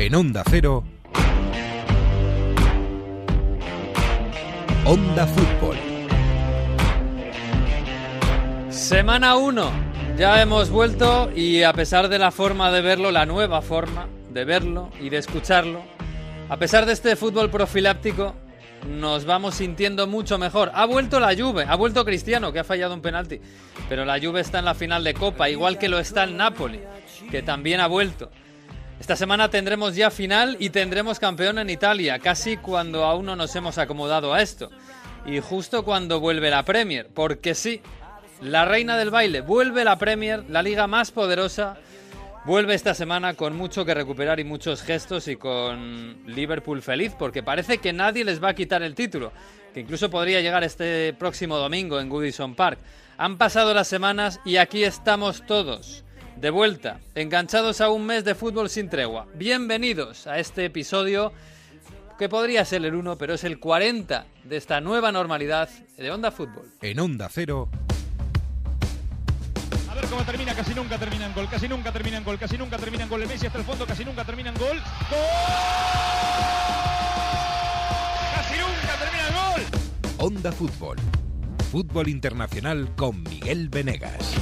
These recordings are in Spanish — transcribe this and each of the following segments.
En Onda Cero. Onda Fútbol. Semana 1. Ya hemos vuelto y a pesar de la forma de verlo, la nueva forma de verlo y de escucharlo, a pesar de este fútbol profiláptico, nos vamos sintiendo mucho mejor. Ha vuelto la Juve, ha vuelto Cristiano, que ha fallado un penalti, pero la Juve está en la final de Copa, igual que lo está el Napoli, que también ha vuelto. Esta semana tendremos ya final y tendremos campeón en Italia, casi cuando aún no nos hemos acomodado a esto. Y justo cuando vuelve la Premier, porque sí, la reina del baile, vuelve la Premier, la liga más poderosa, vuelve esta semana con mucho que recuperar y muchos gestos y con Liverpool feliz, porque parece que nadie les va a quitar el título, que incluso podría llegar este próximo domingo en Goodison Park. Han pasado las semanas y aquí estamos todos de vuelta, enganchados a un mes de fútbol sin tregua. Bienvenidos a este episodio que podría ser el 1, pero es el 40 de esta nueva normalidad de Onda Fútbol. En Onda Cero. A ver cómo termina, casi nunca termina en gol, casi nunca termina en gol, casi nunca termina en gol. El Messi hasta el fondo, casi nunca termina en gol. ¡Gol! ¡Casi nunca termina en gol! Onda Fútbol. Fútbol internacional con Miguel Venegas.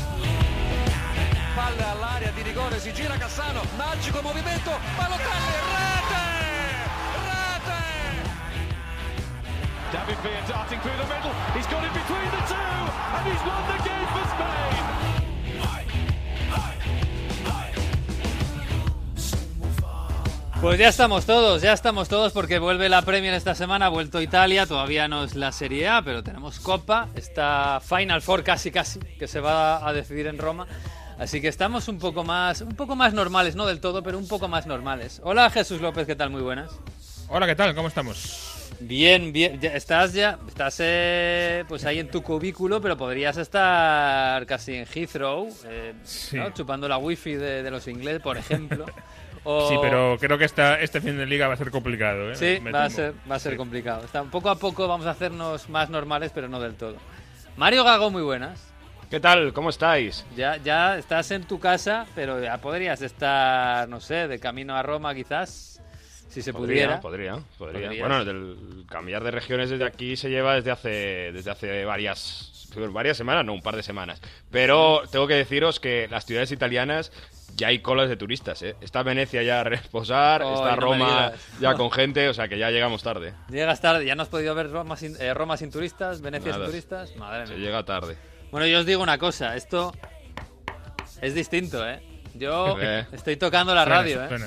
Palle all'area di rigore, si gira Cassano, magico movimento, Balotelli, rete! Rete! David Villa darting through the middle. He's got it between the two, and he's won the game for Spain. Pues ya estamos todos, ya estamos todos porque vuelve la Premier esta semana, ha vuelto Italia, todavía no es la Serie A, pero tenemos Copa, está Final Four casi casi, que se va a decidir en Roma. Así que estamos un poco más, un poco más normales, no del todo, pero un poco más normales. Hola Jesús López, ¿qué tal? Muy buenas. Hola, ¿qué tal? ¿Cómo estamos? Bien, bien. Ya estás ya, estás eh, pues ahí en tu cubículo, pero podrías estar casi en Heathrow, eh, Sí. ¿no? chupando la wifi de, de los ingleses, por ejemplo. O- Sí, pero creo que esta, este fin de liga va a ser complicado. ¿eh? Sí, va a ser, va a ser Sí. complicado. Está, poco a poco vamos a hacernos más normales, pero no del todo. Mario Gago, muy buenas. ¿Qué tal? ¿Cómo estáis? Ya, ya estás en tu casa, pero ya podrías estar, no sé, de camino a Roma quizás, si se pudiera. Podría, podría. Podrías. Bueno, del cambiar de regiones desde aquí se lleva desde hace, desde hace varias, varias semanas, no, un par de semanas. Pero tengo que deciros que las ciudades italianas ya hay colas de turistas, ¿eh? Está Venecia ya a reposar, está no Roma ya con gente, o sea que ya llegamos tarde. Llegas tarde, ya no has podido ver Roma sin, eh, Roma sin turistas, Venecia Nada. sin turistas. Madre Se mía. llega tarde. Bueno, yo os digo una cosa, esto es distinto, ¿eh? Yo Eh. estoy tocando la Suena, radio, ¿eh? suena.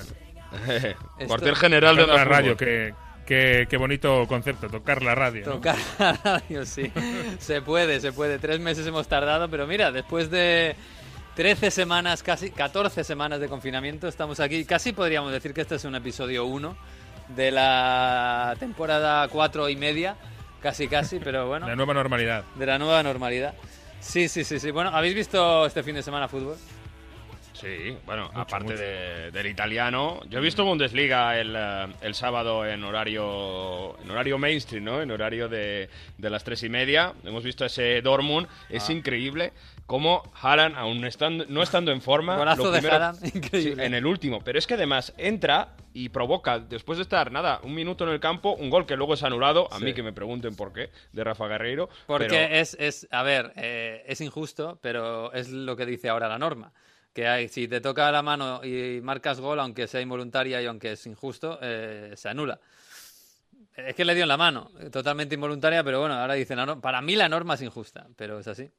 Cuartel general de la radio, Fútbol. qué, qué- qué bonito concepto, tocar la radio. ¿no? Tocar la radio, sí. Se puede, se puede. Tres meses hemos tardado, pero mira, después de 13 semanas, casi 14 semanas de confinamiento, estamos aquí. Casi podríamos decir que este es un episodio 1 de la temporada 4 y media. Casi, casi, pero bueno, La nueva normalidad. de la nueva normalidad. Sí, sí, sí, sí. Bueno, ¿habéis visto este fin de semana fútbol? Sí, bueno, Mucho, aparte mucho. de- del italiano, yo he visto Bundesliga el, eh, el sábado en horario en horario mainstream, ¿no? En horario de, de las tres y media. Hemos visto ese Dortmund. Es Ah. increíble cómo Haaland, aún estando, no estando en forma, Golazo lo de primero- Haaland, increíble. Sí, en el último. Pero es que además entra y provoca, después de estar, nada, un minuto en el campo, un gol que luego es anulado. A Sí. mí que me pregunten por qué, de Rafa Guerreiro. Porque pero- es, es, a ver, eh, es injusto, pero es lo que dice ahora la norma. Que hay, si te toca la mano y marcas gol, aunque sea involuntaria y aunque es injusto, eh, se anula. Es que le dio en la mano, totalmente involuntaria, pero bueno, ahora dicen, "Ah, no, para mí la norma es injusta, pero es así.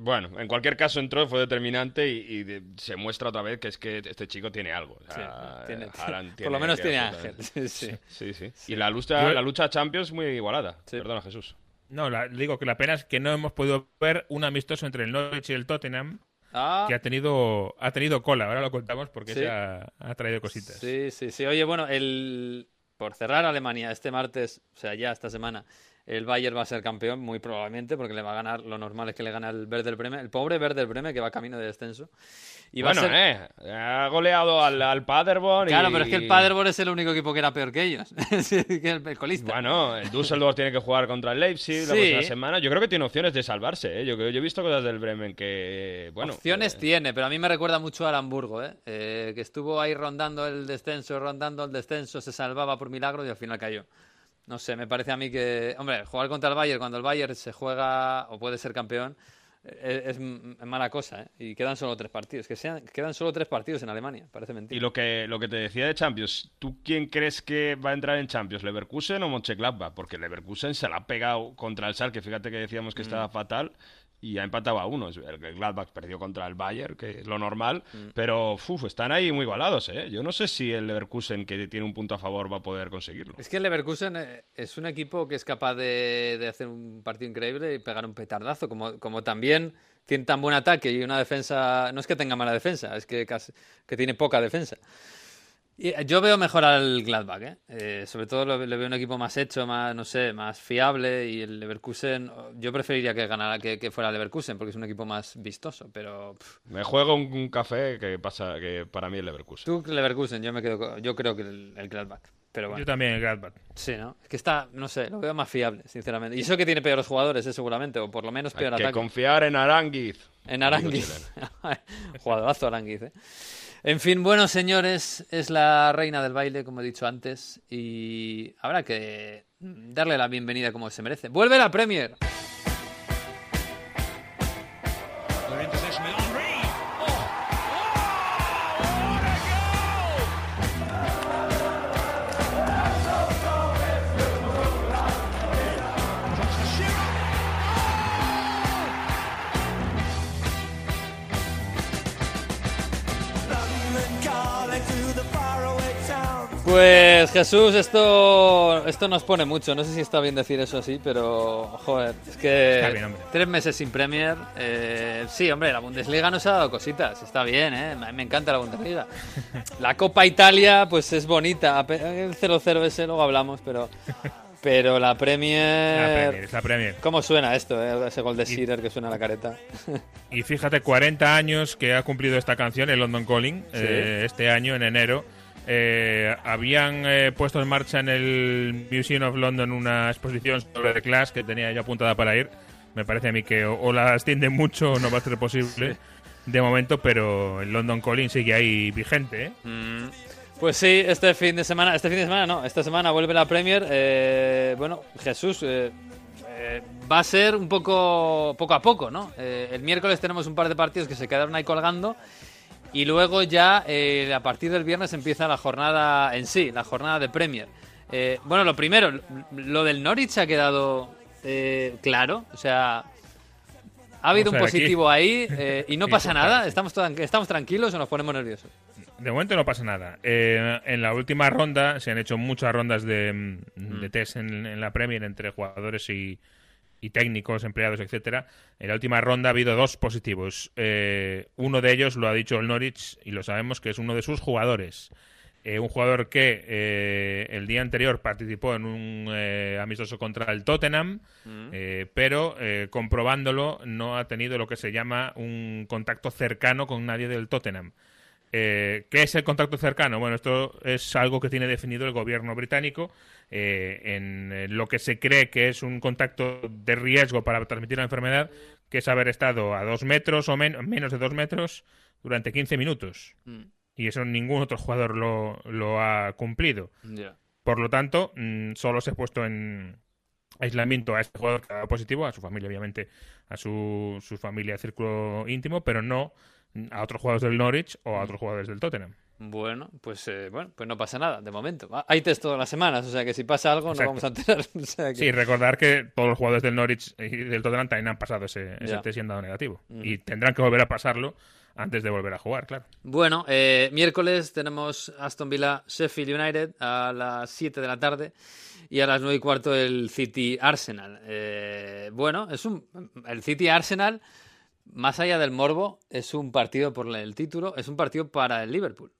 Bueno, en cualquier caso entró, fue determinante y, y de- se muestra otra vez que es que este chico tiene algo. O Sí, sea, tiene- Haaland por lo menos tiene ángel. Sí, sí. Sí, sí. Y la lucha, Yo- la lucha Champions muy igualada. Sí. Perdona, Jesús. No, la- digo que la pena es que no hemos podido ver un amistoso entre el Norwich y el Tottenham Ah, que ha tenido, ha tenido cola. Ahora lo contamos porque Sí. se ha, ha traído cositas. Sí, sí, sí. Oye, bueno, el por cerrar Alemania este martes, o sea, ya esta semana, el Bayern va a ser campeón, muy probablemente, porque le va a ganar, lo normal es que le gane el Werder Bremen, el pobre Werder Bremen que va camino de descenso. Y va a bueno, ser- eh, ha goleado al, al Paderborn. Claro, y- pero es que el Paderborn es el único equipo que era peor que ellos, que el, el colista. Bueno, el Düsseldorf tiene que jugar contra el Leipzig la Sí. próxima semana. Yo creo que tiene opciones de salvarse. ¿eh? Yo, yo he visto cosas del Bremen que. Bueno, Opciones eh, tiene, pero a mí me recuerda mucho al Hamburgo, ¿eh? Eh, que estuvo ahí rondando el descenso, rondando el descenso, se salvaba por milagro y al final cayó. No sé, me parece a mí que, hombre, jugar contra el Bayern cuando el Bayern se juega o puede ser campeón eh, es, m- mala cosa, ¿eh? Y quedan solo tres partidos, que sean, quedan solo tres partidos en Alemania, parece mentira. Y lo que, lo que te decía de Champions, ¿tú quién crees que va a entrar en Champions? ¿Leverkusen o Mönchengladbach? Porque Leverkusen se la ha pegado contra el Schalke, fíjate que decíamos que Mm. estaba fatal y ha empatado a uno. El Gladbach perdió contra el Bayern, que es lo normal, Mm. pero uf, están ahí muy igualados, ¿eh? Yo no sé si el Leverkusen, que tiene un punto a favor, va a poder conseguirlo. Es que el Leverkusen eh, es un equipo que es capaz de, de hacer un partido increíble y pegar un petardazo, como, como también tiene tan buen ataque y una defensa, no es que tenga mala defensa, es que, casi- que tiene poca defensa. Eh, yo veo mejor al Gladbach, ¿eh? Eh, sobre todo lo- le veo un equipo más hecho, más, no sé, más fiable y el Leverkusen, yo preferiría que ganara, que, que fuera el Leverkusen porque es un equipo más vistoso, pero pff, Me juego un, un café que pasa que para mí es Leverkusen. tú Leverkusen, yo me quedo, con- yo creo que el, el Gladbach, pero bueno. Yo también, el Gladbach. Sí, ¿no? Es que está, no sé, lo veo más fiable, sinceramente. Y eso que tiene peores jugadores, ¿eh? seguramente, o por lo menos Hay peor que ataque. confiar en Aranguiz. En Aranguiz. Jugadorazo Aranguiz, ¿eh? En fin, bueno, señores, es la reina del baile, como he dicho antes, y habrá que darle la bienvenida como se merece. ¡Vuelve la Premier! Pues Jesús, esto, esto nos pone mucho. No sé si está bien decir eso así, pero joder, es que Está bien, hombre. tres meses sin Premier. eh, sí, hombre, la Bundesliga nos ha dado cositas. Está bien, ¿eh? Me encanta la Bundesliga. La Copa Italia, pues es bonita. El 0-0 ese luego hablamos, pero, pero la Premier... La Premier, la Premier. ¿Cómo suena esto, eh? Ese gol de Shearer que suena a la careta. Y fíjate, 40 años que ha cumplido esta canción, el London Calling, eh, este año, en enero. Eh, habían eh, puesto en marcha en el Museum of London una exposición sobre The Clash que tenía ya apuntada para ir. Me parece a mí que o, o la extienden mucho o no va a ser posible de momento, pero el London Calling sigue ahí vigente. ¿eh? Mm, Pues sí, este fin de semana, este fin de semana no, esta semana vuelve la Premier. eh, bueno, Jesús, eh, eh, va a ser un poco, poco a poco, ¿no? Eh, el miércoles tenemos un par de partidos que se quedaron ahí colgando y luego ya eh, a partir del viernes empieza la jornada en sí, la jornada de Premier. Eh, bueno, lo primero, lo del Norwich ha quedado eh, claro, o sea, ha habido un ver, aquí- positivo ahí eh, y no pasa nada, estamos, estamos tranquilos o nos ponemos nerviosos. De momento no pasa nada. Eh, en la última ronda se han hecho muchas rondas de, mm, de test en, en la Premier entre jugadores y, y técnicos, empleados, etcétera. En la última ronda ha habido dos positivos. Eh, uno de ellos lo ha dicho el Norwich y lo sabemos que es uno de sus jugadores. Eh, un jugador que eh, el día anterior participó en un eh, amistoso contra el Tottenham, eh, pero eh, comprobándolo no ha tenido lo que se llama un contacto cercano con nadie del Tottenham. Eh, ¿Qué es el contacto cercano? Bueno, esto es algo que tiene definido el gobierno británico eh, en lo que se cree que es un contacto de riesgo para transmitir la enfermedad, que es haber estado a dos metros o men- menos de dos metros durante 15 minutos. Y eso ningún otro jugador lo, lo ha cumplido. Por lo tanto, mm, solo se ha puesto en aislamiento a este jugador que ha dado positivo, a su familia, obviamente, a su, su familia, círculo íntimo, pero no mm, a otros jugadores del Norwich o a otros jugadores del Tottenham. Bueno, pues eh, bueno, pues no pasa nada, de momento. Ah, Hay test todas las semanas, o sea que si pasa algo Exacto. no vamos a enterar. O sea que- Sí, recordar que todos los jugadores del Norwich y del Tottenham también han pasado ese, test y han dado negativo. Y tendrán que volver a pasarlo antes de volver a jugar, claro. Bueno, eh, miércoles tenemos Aston Villa Sheffield United a las 7 de la tarde y a las 9 y cuarto el City Arsenal. Eh, bueno, es un el City Arsenal, más allá del morbo, es un partido por el título, es un partido para el Liverpool.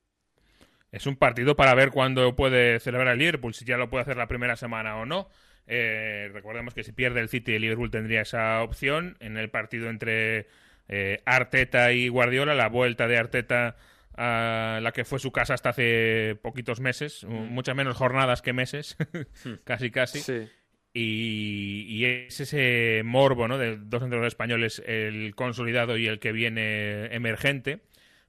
Es un partido para ver cuándo puede celebrar el Liverpool, si ya lo puede hacer la primera semana o no. Eh, recordemos que si pierde el City, el Liverpool tendría esa opción. En el partido entre eh, Arteta y Guardiola, la vuelta de Arteta a la que fue su casa hasta hace poquitos meses, muchas menos jornadas que meses, casi casi. Sí. Y, y es ese morbo ¿no? de dos entrenadores españoles, el consolidado y el que viene emergente.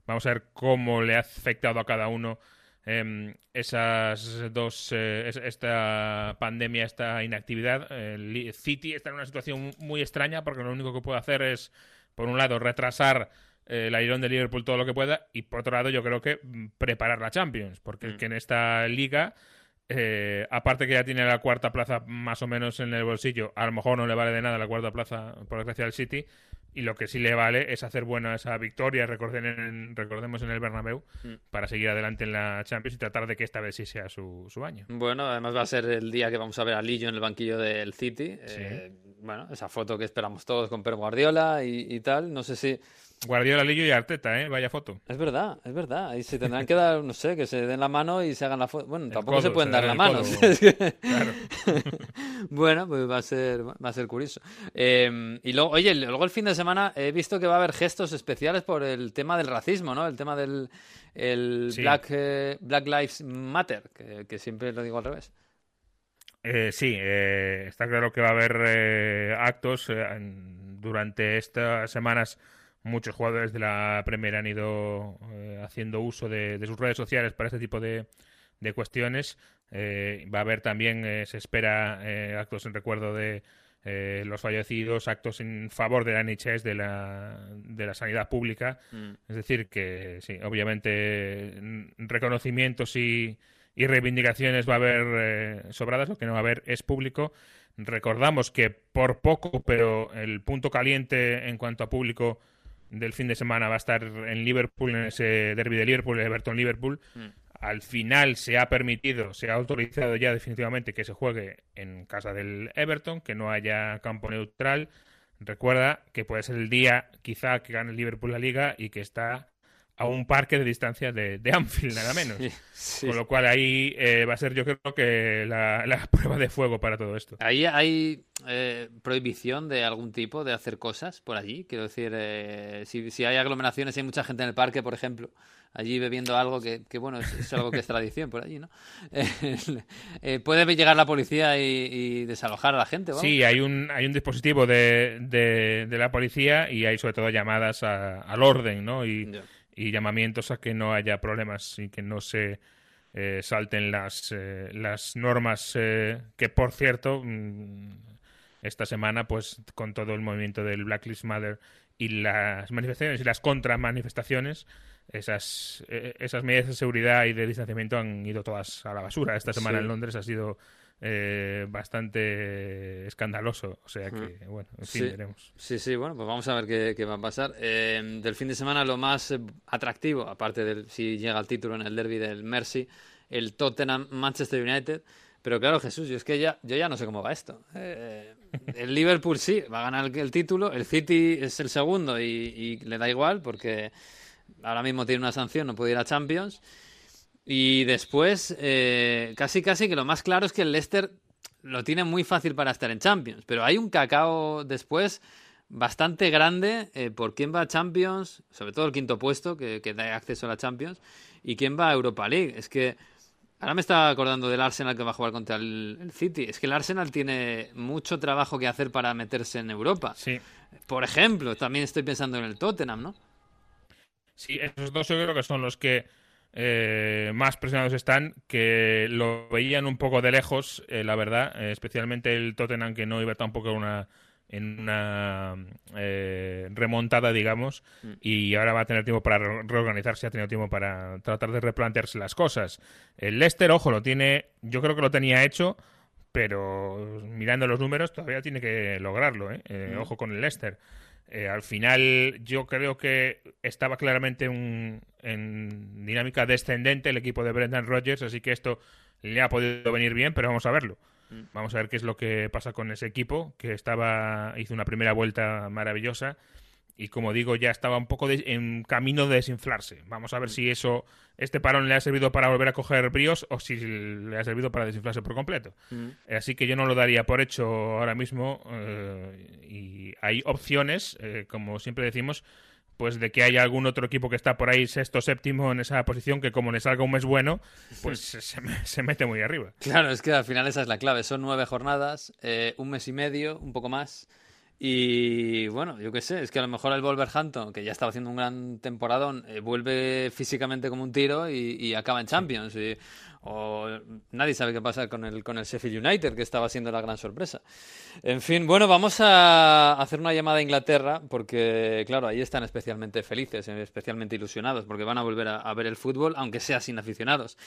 Vamos a ver cómo le ha afectado a cada uno em, esas dos, eh, es- esta pandemia, esta inactividad. El City está en una situación muy extraña porque lo único que puede hacer es, por un lado, retrasar eh, el airón de Liverpool todo lo que pueda y, por otro lado, yo creo que mm, preparar la Champions, porque es que en esta liga eh, aparte que ya tiene la cuarta plaza más o menos en el bolsillo, a lo mejor no le vale de nada la cuarta plaza por desgracia del City. Y lo que sí le vale es hacer buena esa victoria, recorden en- recordemos en el Bernabéu, Mm. para seguir adelante en la Champions y tratar de que esta vez sí sea su, su año. Bueno, además va a ser el día que vamos a ver a Lillo en el banquillo del City. Sí. Eh, bueno, esa foto que esperamos todos con Pep Guardiola y, y tal. No sé si. Guardiola, Lillo y Arteta, ¿eh? Vaya foto. Es verdad, es verdad. Ahí se tendrán que dar, no sé, que se den la mano y se hagan la foto. Bueno, El tampoco codo, se pueden se dar la mano. Claro. bueno, pues va a ser, va a ser curioso. Eh, y luego, oye, luego el fin de semana he visto que va a haber gestos especiales por el tema del racismo, ¿no? El tema del el Sí. Black, eh, Black Lives Matter, que, que siempre lo digo al revés. Eh, sí, eh, está claro que va a haber eh, actos. eh, durante estas semanas muchos jugadores de la Premier han ido eh, haciendo uso de, de sus redes sociales para este tipo de, de cuestiones. Eh, va a haber también, eh, se espera, actos en recuerdo de los fallecidos, actos en favor de la NHS, de la, de la sanidad pública. Es decir, que sí, obviamente mm, reconocimientos y, y reivindicaciones va a haber sobradas, lo que no va a haber es público. Recordamos que por poco, pero el punto caliente en cuanto a público del fin de semana va a estar en Liverpool, en ese derby de Liverpool, Everton-Liverpool. Al final se ha permitido, se ha autorizado ya definitivamente que se juegue en casa del Everton, que no haya campo neutral. Recuerda que puede ser el día quizá que gane el Liverpool la liga y que está a un parque de distancia de, de Anfield, nada menos. Sí, sí. Con lo cual ahí eh, va a ser yo creo que la, la prueba de fuego para todo esto. ¿Ahí hay eh, prohibición de algún tipo de hacer cosas por allí? Quiero decir, eh, si, si hay aglomeraciones, hay mucha gente en el parque, por ejemplo, allí bebiendo algo que, que, bueno, es, es algo que es tradición por allí, ¿no? Eh, eh, ¿Puede llegar la policía y, y desalojar a la gente? vamos? Sí, hay un, hay un dispositivo de, de, de la policía y hay sobre todo llamadas a- al orden, ¿no? Y. y llamamientos a que no haya problemas y que no se eh, salten las, eh, las normas eh, que, por cierto, mm, esta semana, pues con todo el movimiento del Black Lives Matter y las manifestaciones y las contramanifestaciones, esas, eh, esas medidas de seguridad y de distanciamiento han ido todas a la basura. Esta semana Sí. en Londres ha sido eh, bastante escandaloso. O sea que, bueno, en fin, Sí. veremos. Sí, sí, bueno, pues vamos a ver qué, qué va a pasar. Eh, del fin de semana lo más eh, atractivo, aparte del si llega el título en el derby del Mercy, el Tottenham Manchester United. Pero claro, Jesús, yo es que ya, yo ya no sé cómo va esto. Eh, el Liverpool sí, va a ganar el, el título, el City es el segundo y, y le da igual porque ahora mismo tiene una sanción, no puede ir a Champions. Y después, eh, casi casi que lo más claro es que el Leicester lo tiene muy fácil para estar en Champions, pero hay un cacao después bastante grande eh, por quién va a Champions, sobre todo el quinto puesto, que, que da acceso a la Champions, y quién va a Europa League. Es que ahora me estaba acordando del Arsenal que va a jugar contra el, el City. Es que el Arsenal tiene mucho trabajo que hacer para meterse en Europa. Sí. Por ejemplo, también estoy pensando en el Tottenham, ¿no? Sí, esos dos yo creo que son los que eh, más presionados están, que lo veían un poco de lejos, eh, la verdad, eh, especialmente el Tottenham que no iba tampoco en una, en una eh, remontada, digamos, y ahora va a tener tiempo para re- reorganizarse, ha tenido tiempo para tratar de replantearse las cosas. El Leicester, ojo, lo tiene, yo creo que lo tenía hecho, pero mirando los números todavía tiene que lograrlo, ¿eh? Eh, Ojo con el Leicester. Eh, al final yo creo que estaba claramente un- en dinámica descendente el equipo de Brendan Rodgers, así que esto le ha podido venir bien, pero vamos a verlo. Vamos a ver qué es lo que pasa con ese equipo, que estaba hizo una primera vuelta maravillosa y como digo, ya estaba un poco en camino de desinflarse. Vamos a ver si eso, este parón le ha servido para volver a coger bríos o si le ha servido para desinflarse por completo. Mm. Así que yo no lo daría por hecho ahora mismo eh, y hay opciones, eh, como siempre decimos, pues de que haya algún otro equipo que está por ahí sexto, séptimo en esa posición que como le salga un mes bueno, pues se, me- se mete muy arriba. Claro, es que al final esa es la clave. Son nueve jornadas, eh, un mes y medio, un poco más. Y bueno, yo qué sé, es que a lo mejor el Wolverhampton, que ya estaba haciendo un gran temporadón, eh, vuelve físicamente como un tiro y, y acaba en Champions. Y- o nadie sabe qué pasa con el, con el Sheffield United, que estaba siendo la gran sorpresa. En fin, bueno, vamos a hacer una llamada a Inglaterra, porque claro, ahí están especialmente felices, eh, especialmente ilusionados, porque van a volver a, a ver el fútbol, aunque sea sin aficionados.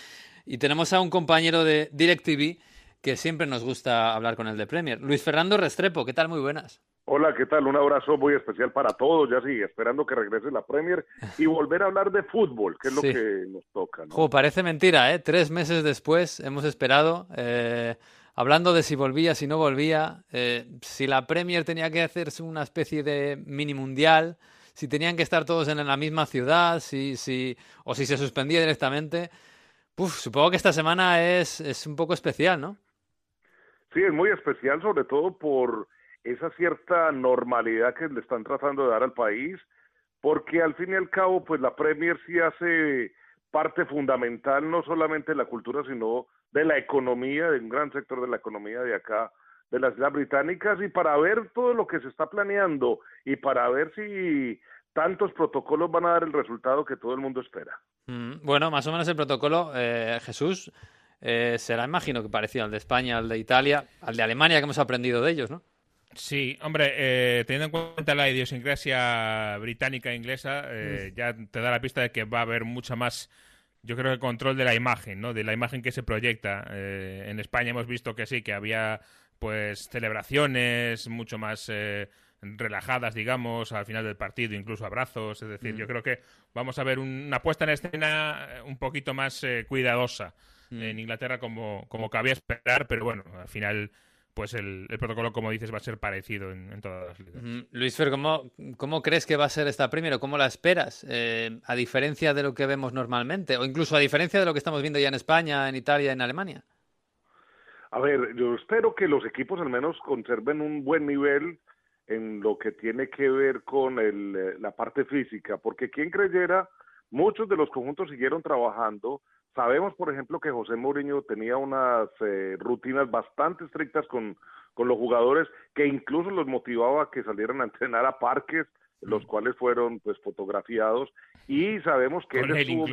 Y tenemos a un compañero de DirecTV que siempre nos gusta hablar con el de Premier. Luis Fernando Restrepo, ¿qué tal? Muy buenas. Hola, ¿qué tal? Un abrazo muy especial para todos, ya sí, esperando que regrese la Premier y volver a hablar de fútbol, que es Sí. lo que nos toca. ¿no? Jo, parece mentira, ¿eh? Tres meses después hemos esperado, eh, hablando de si volvía, si no volvía, eh, si la Premier tenía que hacerse una especie de mini mundial, si tenían que estar todos en la misma ciudad, si, si, o si se suspendía directamente. Uf, supongo que esta semana es, es un poco especial, ¿no? Sí, es muy especial, sobre todo por esa cierta normalidad que le están tratando de dar al país, porque al fin y al cabo, pues la Premier sí hace parte fundamental no solamente de la cultura, sino de la economía, de un gran sector de la economía de acá, de las Islas Británicas, y para ver todo lo que se está planeando y para ver si tantos protocolos van a dar el resultado que todo el mundo espera. Mm, Bueno, más o menos el protocolo, eh, Jesús, eh, será, imagino que parecido al de España, al de Italia, al de Alemania, que hemos aprendido de ellos, ¿no? Sí, hombre, eh, teniendo en cuenta la idiosincrasia británica e inglesa, eh, ya te da la pista de que va a haber mucha más, yo creo que control de la imagen, ¿no? De la imagen que se proyecta. Eh, en España hemos visto que sí, que había pues celebraciones mucho más eh, relajadas, digamos, al final del partido, incluso abrazos. Es decir, yo creo que vamos a ver un- una puesta en escena eh, un poquito más eh, cuidadosa en Inglaterra como, como cabía esperar, pero bueno, al final pues el, el protocolo, como dices, va a ser parecido en, en todas las ligas. Mm, Luis Fer, ¿cómo, cómo crees que va a ser esta Premier o cómo la esperas? Eh, a diferencia de lo que vemos normalmente, o incluso a diferencia de lo que estamos viendo ya en España, en Italia, en Alemania. A ver, yo espero que los equipos al menos conserven un buen nivel en lo que tiene que ver con el, eh, la parte física, porque quien creyera, muchos de los conjuntos siguieron trabajando. Sabemos, por ejemplo, que José Mourinho tenía unas eh, rutinas bastante estrictas con, con los jugadores, que incluso los motivaba a que salieran a entrenar a parques, los cuales fueron pues fotografiados, y sabemos que Con él él estuvo-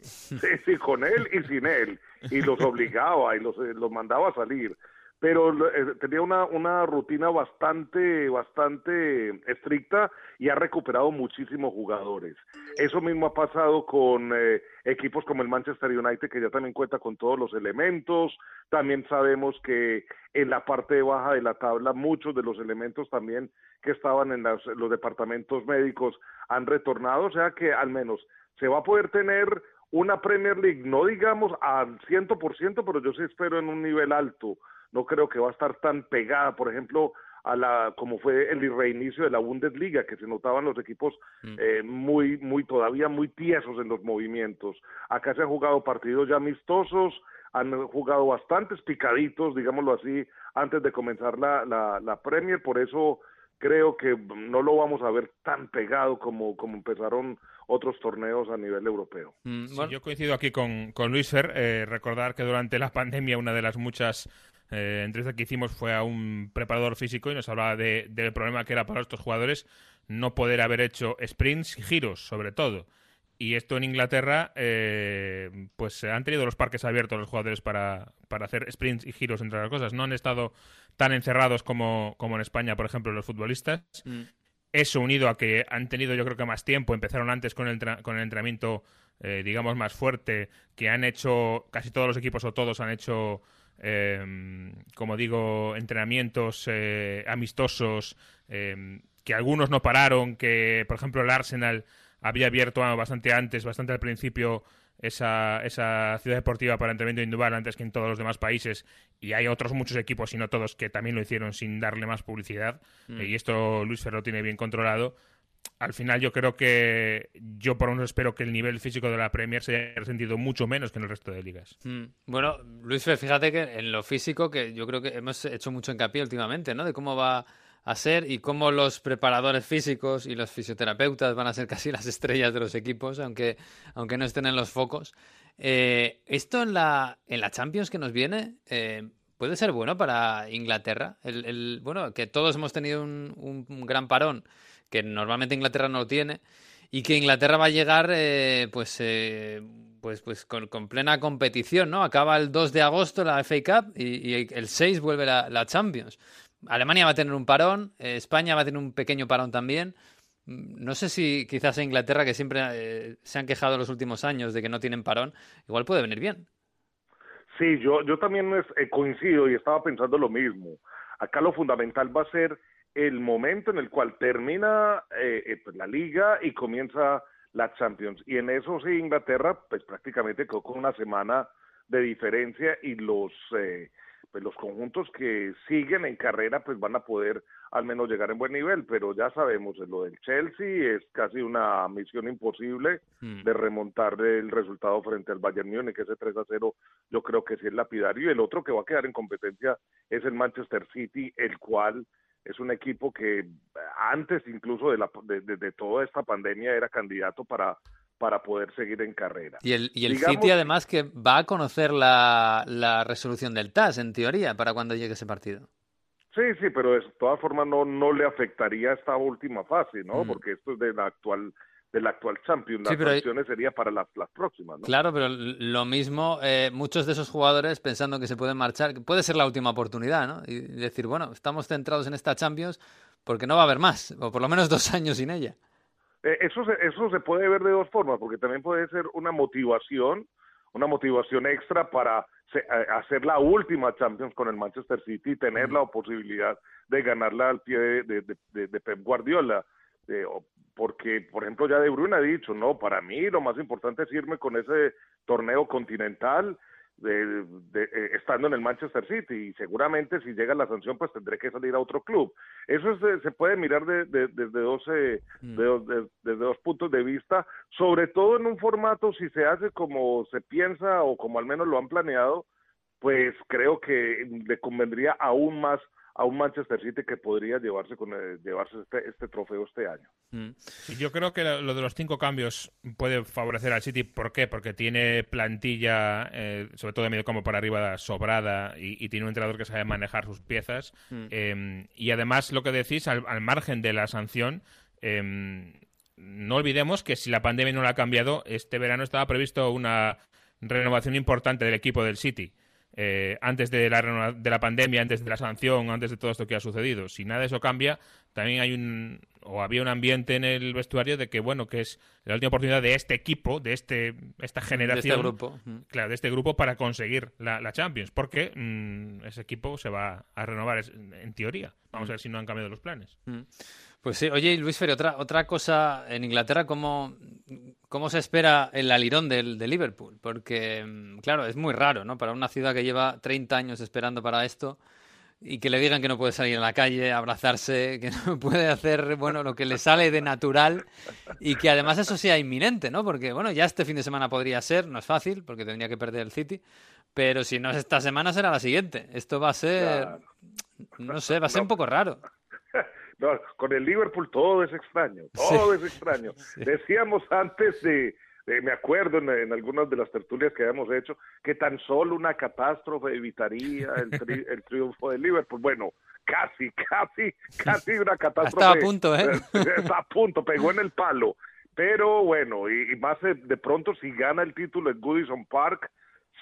Sí, sí, con él y sin él. Y los obligaba y los, eh, los mandaba a salir. Pero eh, tenía una, una rutina bastante, bastante estricta y ha recuperado muchísimos jugadores. Eso mismo ha pasado con eh, equipos como el Manchester United, que ya también cuenta con todos los elementos. También sabemos que en la parte baja de la tabla muchos de los elementos también que estaban en las- los departamentos médicos han retornado. O sea que al menos se va a poder tener una Premier League, no digamos al 100%, pero yo sí espero en un nivel alto. No creo que va a estar tan pegada, por ejemplo, a la como fue el reinicio de la Bundesliga, que se notaban los equipos eh, muy, muy todavía muy tiesos en los movimientos. Acá se han jugado partidos ya amistosos, han jugado bastantes picaditos, digámoslo así, antes de comenzar la, la, la Premier, por eso creo que no lo vamos a ver tan pegado como, como empezaron otros torneos a nivel europeo. Mm, Sí, yo coincido aquí con, con Luis Fer. eh, recordar que durante la pandemia una de las muchas eh, entrevistas que hicimos fue a un preparador físico y nos hablaba de- del problema que era para estos jugadores no poder haber hecho sprints y giros, sobre todo. Y esto en Inglaterra, eh, pues han tenido los parques abiertos los jugadores para, para hacer sprints y giros, entre las cosas. No han estado tan encerrados como, como en España, por ejemplo, los futbolistas. mm, Eso unido a que han tenido yo creo que más tiempo, empezaron antes con el, tra- con el entrenamiento, eh, digamos, más fuerte, que han hecho, casi todos los equipos o todos han hecho, eh, como digo, entrenamientos eh, amistosos, eh, que algunos no pararon, que por ejemplo el Arsenal había abierto bastante antes, bastante al principio, esa, esa ciudad deportiva para entrenamiento individual antes que en todos los demás países y hay otros muchos equipos y no todos que también lo hicieron sin darle más publicidad Mm. Y esto Luis Ferro tiene bien controlado al final yo creo que yo por lo menos espero que el nivel físico de la Premier se haya resentido mucho menos que en el resto de ligas. Mm. Bueno, Luis, fíjate que en lo físico, que yo creo que hemos hecho mucho hincapié últimamente, ¿no? De cómo va a ser y cómo los preparadores físicos y los fisioterapeutas van a ser casi las estrellas de los equipos, aunque, aunque no estén en los focos. Eh, esto en la, en la Champions que nos viene eh, puede ser bueno para Inglaterra. El, el, bueno, que todos hemos tenido un, un gran parón que normalmente Inglaterra no lo tiene, y que Inglaterra va a llegar eh, pues, eh, pues, pues con, plena competición, ¿no? Acaba el 2 de agosto la FA Cup y, y el 6 vuelve la, Champions. Alemania va a tener un parón, eh, España va a tener un pequeño parón también. Mm, No sé si quizás a Inglaterra, que siempre eh, se han quejado los últimos años de que no tienen parón, igual puede venir bien. Sí, yo, yo también eh, coincido y estaba pensando lo mismo. Acá lo fundamental va a ser el momento en el cual termina eh, pues la liga y comienza la Champions. Y en eso sí, Inglaterra, pues prácticamente quedó con una semana de diferencia y los, eh, pues los conjuntos que siguen en carrera, pues van a poder al menos llegar en buen nivel. Pero ya sabemos, lo del Chelsea es casi una misión imposible mm. de remontar el resultado frente al Bayern Múnich, ese 3 a 0, yo creo que sí es lapidario. Y el otro que va a quedar en competencia es el Manchester City, el cual es un equipo que antes incluso de, la, de, de, de, toda esta pandemia era candidato para, para poder seguir en carrera. Y el, y el Digamos, City además que va a conocer la, la, resolución del TAS, en teoría, para cuando llegue ese partido. Sí, sí, pero de todas formas no, no le afectaría esta última fase, ¿no? Mm. Porque esto es de la actual del actual champion. Las sí, sería para las, las próximas. ¿no? Claro, pero lo mismo, eh, muchos de esos jugadores pensando que se pueden marchar, que puede ser la última oportunidad, ¿no? Y decir, bueno, estamos centrados en esta Champions porque no va a haber más, o por lo menos dos años sin ella. Eh, eso, se, eso se puede ver de dos formas, porque también puede ser una motivación, una motivación extra para se, hacer la última Champions con el Manchester City y tener mm. la posibilidad de ganarla al pie de, de, de, de Pep Guardiola. Eh, porque, por ejemplo, ya De Bruyne ha dicho, no, para mí lo más importante es irme con ese torneo continental de, de, eh, estando en el Manchester City y seguramente si llega la sanción pues tendré que salir a otro club. Eso es, eh, se puede mirar de, desde, dos, eh, mm. desde dos puntos de vista, sobre todo en un formato si se hace como se piensa o como al menos lo han planeado, pues creo que le convendría aún más a un Manchester City que podría llevarse con el, llevarse este, este, trofeo este año. Mm. Yo creo que lo de los cinco cambios puede favorecer al City. ¿Por qué? Porque tiene plantilla, eh, sobre todo de medio campo para arriba, sobrada y, y, tiene un entrenador que sabe manejar sus piezas. Mm. Eh, y además, lo que decís, al, al margen de la sanción, eh, no olvidemos que si la pandemia no la ha cambiado, este verano estaba previsto una renovación importante del equipo del City eh, antes de la, de la pandemia, antes de la sanción, antes de todo esto que ha sucedido. Si nada de eso cambia, también hay un o había un ambiente en el vestuario de que bueno que es la última oportunidad de este equipo de este esta generación de este grupo claro de este grupo para conseguir la, la Champions porque mmm, ese equipo se va a renovar en teoría vamos a ver si no han cambiado los planes mm. Pues sí oye Luis Ferri otra otra cosa en Inglaterra cómo cómo se espera el alirón del de Liverpool porque mm, claro es muy raro no para una ciudad que lleva 30 años esperando para esto y que le digan que no puede salir a la calle, abrazarse, que no puede hacer, bueno, lo que le sale de natural y que además eso sea inminente, ¿no? Porque, bueno, ya este fin de semana podría ser, no es fácil, porque tendría que perder el City, pero si no es esta semana será la siguiente. Esto va a ser, no sé, va a ser un poco raro. No, con el Liverpool todo es extraño, todo sí. es extraño. Sí. Decíamos antes de eh, me acuerdo en, en, algunas de las tertulias que habíamos hecho que tan solo una catástrofe evitaría el, tri el triunfo de Liverpool. Bueno, casi, casi, casi una catástrofe. Está a punto, ¿eh? Está a punto, pegó en el palo. Pero bueno, y, y más de, de, pronto si gana el título en Goodison Park,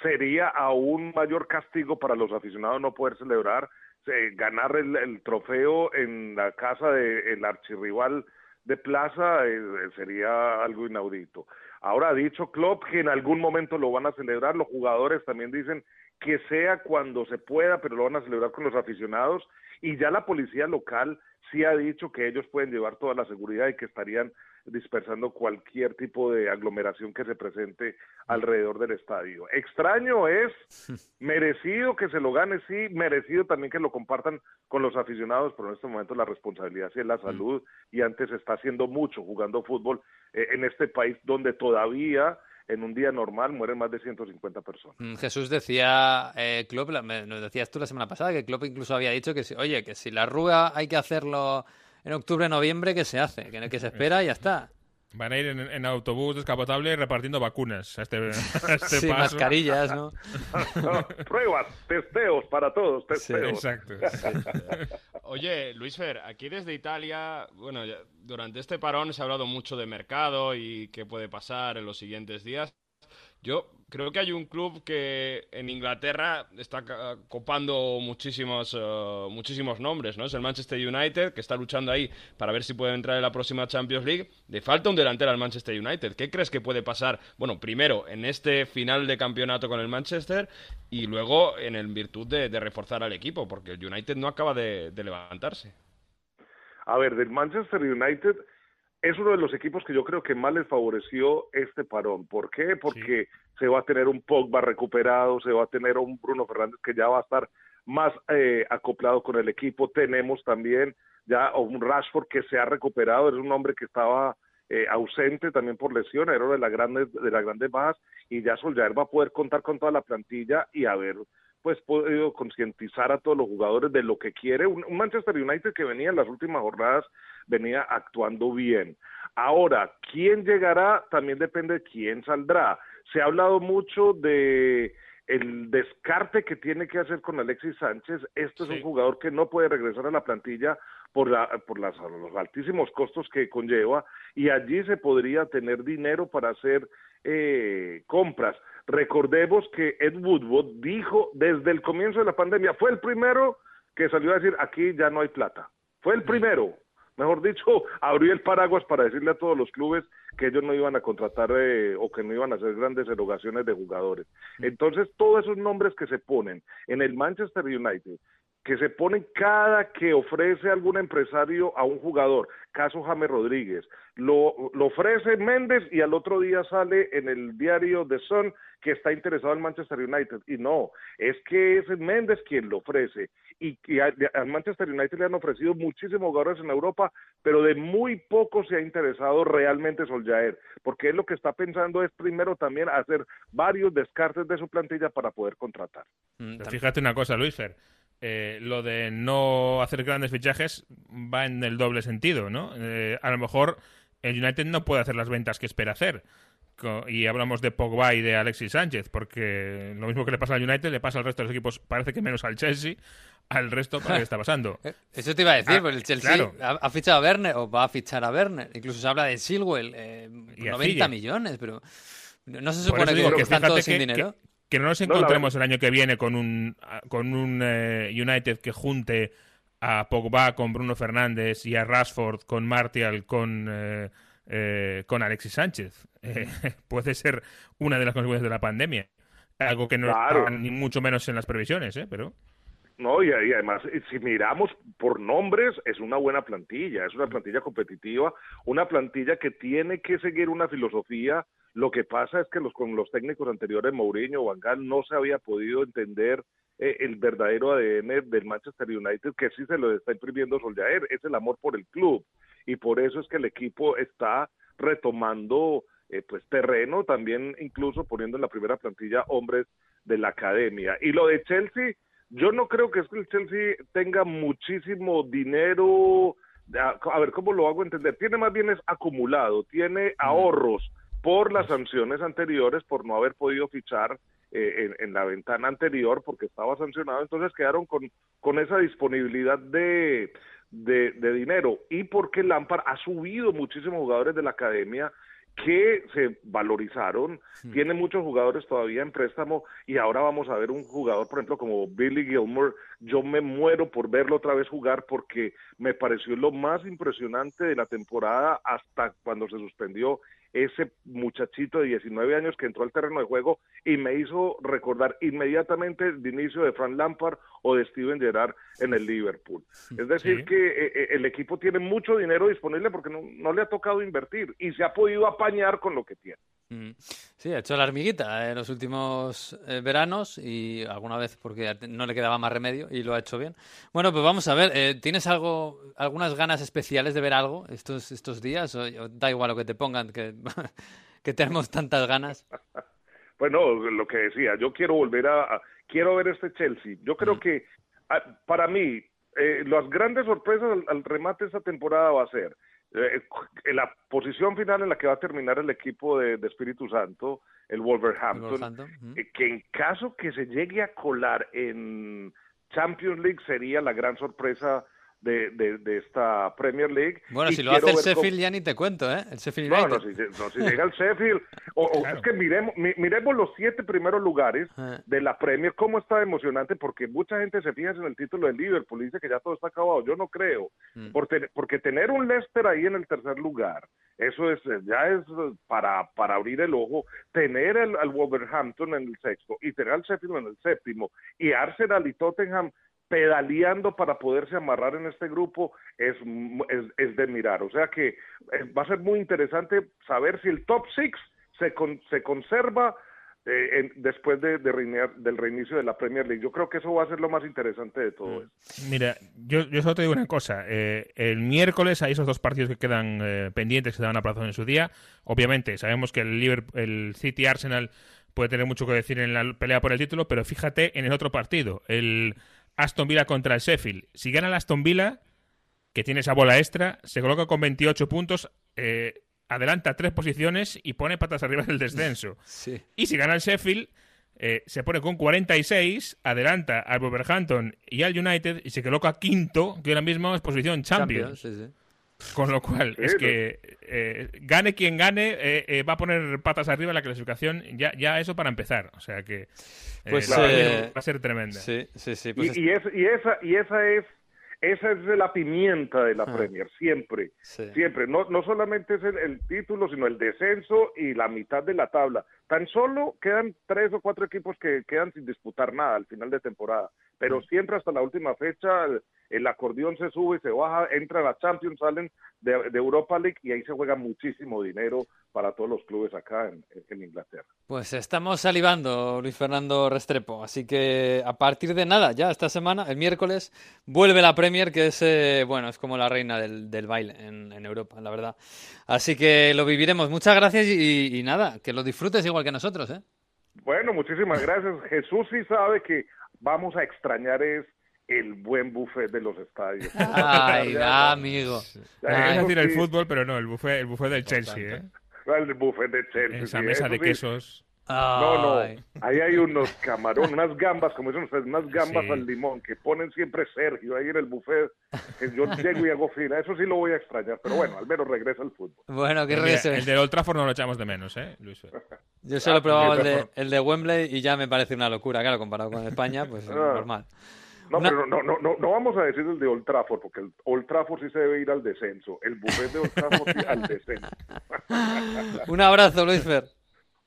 sería aún mayor castigo para los aficionados no poder celebrar, eh, ganar el, trofeo en la casa del de, archirrival de Plaza eh, sería algo inaudito. Ahora ha dicho Klopp que en algún momento lo van a celebrar, los jugadores también dicen que sea cuando se pueda, pero lo van a celebrar con los aficionados y ya la policía local sí ha dicho que ellos pueden llevar toda la seguridad y que estarían dispersando cualquier tipo de aglomeración que se presente alrededor del estadio. Extraño es, merecido que se lo gane, sí, merecido también que lo compartan con los aficionados, pero en este momento la responsabilidad sí es la salud y antes está haciendo mucho jugando fútbol eh, en este país donde todavía en un día normal mueren más de 150 personas. Mm, Jesús decía, eh, Klopp, la- me- nos decías tú la semana pasada, que Klopp incluso había dicho que, si, oye, que si la Rúa hay que hacerlo en octubre, noviembre, que se hace, que, que se espera y ya está. Van a ir en, en autobús descapotable repartiendo vacunas a este, a este Sí, paso. mascarillas, ¿no? Pruebas, testeos para todos, Sí, testeos. Exacto. Oye, Luis Fer, aquí desde Italia, bueno, ya- durante este parón se ha hablado mucho de mercado y qué puede pasar en los siguientes días. Yo creo que hay un club que en Inglaterra está copando muchísimos, eh, muchísimos nombres, ¿no? Es el Manchester United, que está luchando ahí para ver si puede entrar en la próxima Champions League. Le falta un delantero al Manchester United. ¿Qué crees que puede pasar? Bueno, primero en este final de campeonato con el Manchester y luego en, el virtud de, reforzar al equipo, porque el United no acaba de levantarse. A ver, del Manchester United es uno de los equipos que yo creo que más les favoreció este parón. ¿Por qué? Porque se va a tener un Pogba recuperado, se va a tener un Bruno Fernández que ya va a estar más eh, acoplado con el equipo. Tenemos también ya a un Rashford que se ha recuperado, es un hombre que estaba eh, ausente también por lesión, era de las grandes de las grandes bajas y ya Solskjaer va a poder contar con toda la plantilla y haber pues podido concientizar a todos los jugadores de lo que quiere un, un Manchester United que venía en las últimas jornadas venía actuando bien. Ahora, ¿quién llegará? También depende de quién saldrá. Se ha hablado mucho de el descarte que tiene que hacer con Alexis Sánchez. Este es un jugador que no puede regresar a la plantilla por, la, por las, los altísimos costos que conlleva y allí se podría tener dinero para hacer eh, compras. Recordemos que Ed Woodward dijo desde el comienzo de la pandemia, fue el primero que salió a decir aquí ya no hay plata. Fue el primero. Mejor dicho, abrió el paraguas para decirle a todos los clubes que ellos no iban a contratar eh, o que no iban a hacer grandes erogaciones de jugadores. Entonces, todos esos nombres que se ponen en el Manchester United, que se ponen cada que ofrece algún empresario a un jugador, caso James Rodríguez, lo, lo ofrece Méndez y al otro día sale en el diario The Sun que está interesado en Manchester United. Y no, es que es Méndez quien lo ofrece. Y a- al Manchester United le han ofrecido muchísimos jugadores en Europa, pero de muy poco se ha interesado realmente Soljaer, porque él lo que está pensando es primero también hacer varios descartes de su plantilla para poder contratar. Mm, fíjate una cosa, Luis Fer. Eh, lo de no hacer grandes fichajes va en el doble sentido, ¿no? Eh, a lo mejor el United no puede hacer las ventas que espera hacer. Y hablamos de Pogba y de Alexis Sánchez, porque lo mismo que le pasa al United le pasa al resto de los equipos, parece que menos al Chelsea, al resto para qué está pasando. Eh, Eso te iba a decir, Ah, porque el Chelsea claro. ha, ha fichado a Werner o va a fichar a Werner. Incluso se habla de Silwell, eh, Y a 90 Zille. millones, pero no se supone que, que están todos sin dinero. que- Que no nos encontremos el año que viene con un, con un eh, United que junte a Pogba con Bruno Fernández y a Rashford con Martial con, eh, eh, con Alexis Sánchez. Puede ser una de las consecuencias de la pandemia. Algo que no Claro. está ni mucho menos en las previsiones, ¿eh? pero No, y, además, eh, si miramos por nombres, es una buena plantilla, es una plantilla competitiva, una plantilla que tiene que seguir una filosofía. Lo que pasa es que los, con los técnicos anteriores, Mourinho o Van Gaal, no se había podido entender eh, el verdadero ADN del Manchester United, que sí se lo está imprimiendo Solskjaer, es el amor por el club. Y por eso es que el equipo está retomando eh, pues terreno, también incluso poniendo en la primera plantilla hombres de la academia. Y lo de Chelsea, yo no creo que el Chelsea tenga muchísimo dinero. A, a ver, ¿cómo lo hago entender? Tiene más bien es acumulado, tiene ahorros por las sanciones anteriores, por no haber podido fichar eh, en, en la ventana anterior porque estaba sancionado, entonces quedaron con, con esa disponibilidad de, de, de dinero y porque Lampard ha subido muchísimos jugadores de la academia que se valorizaron, tiene muchos jugadores todavía en préstamo y ahora vamos a ver un jugador, por ejemplo, como Billy Gilmore, yo me muero por verlo otra vez jugar porque me pareció lo más impresionante de la temporada hasta cuando se suspendió ese muchachito de 19 años que entró al terreno de juego y me hizo recordar inmediatamente el inicio de Frank Lampard o de Steven Gerrard en el Liverpool. Es decir, Sí. que eh, eh, el equipo tiene mucho dinero disponible porque no, no le ha tocado invertir y se ha podido apañar con lo que tiene. Sí, ha hecho la hormiguita en los últimos eh, veranos y alguna vez porque no le quedaba más remedio y lo ha hecho bien. Bueno, pues vamos a ver, eh, ¿tienes algo, algunas ganas especiales de ver algo estos, estos días? O, o da igual lo que te pongan, que, que tenemos tantas ganas. Bueno, lo que decía, yo quiero volver a, a- quiero ver este Chelsea. Yo creo que ah, para mí eh, las grandes sorpresas al, al remate de esta temporada va a ser eh, la posición final en la que va a terminar el equipo de, de Espíritu Santo, el Wolverhampton, Wolverhampton, eh, que en caso que se llegue a colar en Champions League sería la gran sorpresa de, de, de esta Premier League. Bueno, Y si lo hace el ver cómo- Sheffield ya ni te cuento, ¿eh? El Sheffield no, United. no, si, no, si llega el Sheffield. O, o Claro. es que miremos, mi- miremos los siete primeros lugares Ah. de la Premier, cómo está emocionante, porque mucha gente se fija en el título del Liverpool y dice que ya todo está acabado. Yo no creo. Mm. Porque tener un Leicester ahí en el tercer lugar, eso es eh, ya es eh, para, para abrir el ojo. Tener el, al Wolverhampton en el sexto y tener al Sheffield en el séptimo y Arsenal y Tottenham pedaleando para poderse amarrar en este grupo es, es, es de mirar. O sea que eh, va a ser muy interesante saber si el top six se, con- se conserva eh, en- después de, de reinear- del reinicio de la Premier League. Yo creo que eso va a ser lo más interesante de todo esto. Mira, yo, yo solo te digo una cosa. eh, el miércoles hay esos dos partidos que quedan eh, pendientes que se daban a plazo en su día. Obviamente, sabemos que el, Liverpool, el City Arsenal puede tener mucho que decir en la pelea por el título, pero fíjate en el otro partido, el Aston Villa contra el Sheffield. Si gana el Aston Villa, que tiene esa bola extra, se coloca con 28 puntos, eh, adelanta tres posiciones y pone patas arriba del descenso. Sí. Y si gana el Sheffield, eh, se pone con 46, adelanta al Wolverhampton y al United y se coloca quinto, que ahora mismo es posición Champions. sí, sí. Con lo cual, Sí, es que eh, gane quien gane, eh, eh, va a poner patas arriba en la clasificación, ya, ya eso para empezar. O sea que eh, Pues, eh, va a ser tremenda. Sí, sí, sí. Pues y, y, es, y esa y esa es esa es la pimienta de la Ah. Premier siempre Sí. siempre no no solamente es el, el título sino el descenso y la mitad de la tabla tan solo quedan tres o cuatro equipos que quedan sin disputar nada al final de temporada pero siempre hasta la última fecha el, el acordeón se sube se baja entra a la Champions salen de, de Europa League y ahí se juega muchísimo dinero para todos los clubes acá en, en Inglaterra Pues estamos salivando, Luis Fernando Restrepo. Así que a partir de nada, ya esta semana, el miércoles, vuelve la Premier, que es, eh, bueno, es como la reina del, del baile en, en Europa, la verdad. Así que lo viviremos. Muchas gracias y, y nada, que lo disfrutes igual que nosotros, ¿eh? Bueno, muchísimas gracias. Jesús sí sabe que vamos a extrañar es el buen buffet de los estadios. Ay, da, amigo. Ya, eso decir el sí, fútbol, pero no, el buffet, el buffet del Chelsea, ¿eh? El buffet de Chelsea. Esa sí, mesa de sí. quesos. No, no. Ahí hay unos camarones, unas gambas, como dicen ustedes, unas gambas Sí. al limón que ponen siempre Sergio ahí en el buffet. Que yo llego y hago fila. Eso sí lo voy a extrañar. Pero bueno, al menos regresa el fútbol. Bueno, qué risa. el del Old Trafford no lo echamos de menos, ¿eh, Luis? Yo solo he probado el de, el de Wembley y ya me parece una locura, claro, comparado con España, pues Ah. normal. No, Una- pero no, no, no, no vamos a decir el de Old Trafford, porque el Old Trafford sí se debe ir al descenso. El buffet de Old Trafford sí al descenso. Un abrazo, Luis Fer.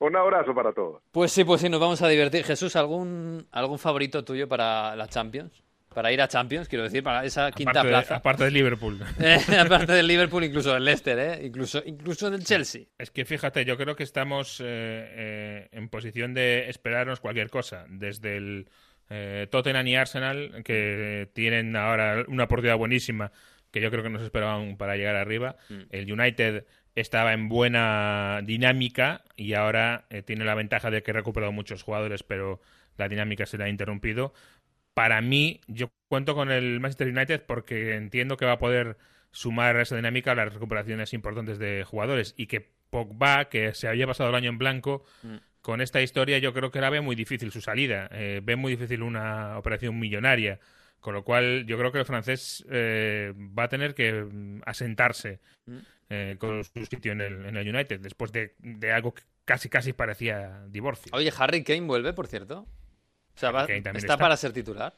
Un abrazo para todos. Pues sí, pues sí, nos vamos a divertir. Jesús, ¿algún, algún favorito tuyo para la Champions? Para ir a Champions, quiero decir, para esa quinta Aparte, de, plaza. aparte de Liverpool. Eh, aparte del Liverpool, incluso del Leicester, ¿eh? Incluso, incluso del Chelsea. Es que fíjate, yo creo que estamos eh, eh, en posición de esperarnos cualquier cosa. Desde el eh, Tottenham y Arsenal, que tienen ahora una oportunidad buenísima, que yo creo que nos esperaban para llegar arriba. El United estaba en buena dinámica y ahora eh, tiene la ventaja de que ha recuperado muchos jugadores, pero la dinámica se le ha interrumpido. Para mí, yo cuento con el Manchester United porque entiendo que va a poder sumar a esa dinámica las recuperaciones importantes de jugadores y que Pogba, que se había pasado el año en blanco, con esta historia yo creo que la ve muy difícil su salida, eh, ve muy difícil una operación millonaria, con lo cual yo creo que el francés eh, va a tener que mm, asentarse eh, con su sitio en el, en el United después de, de algo que casi casi parecía divorcio. Oye, Harry Kane vuelve, por cierto. O sea, va- está, está. para ser titular.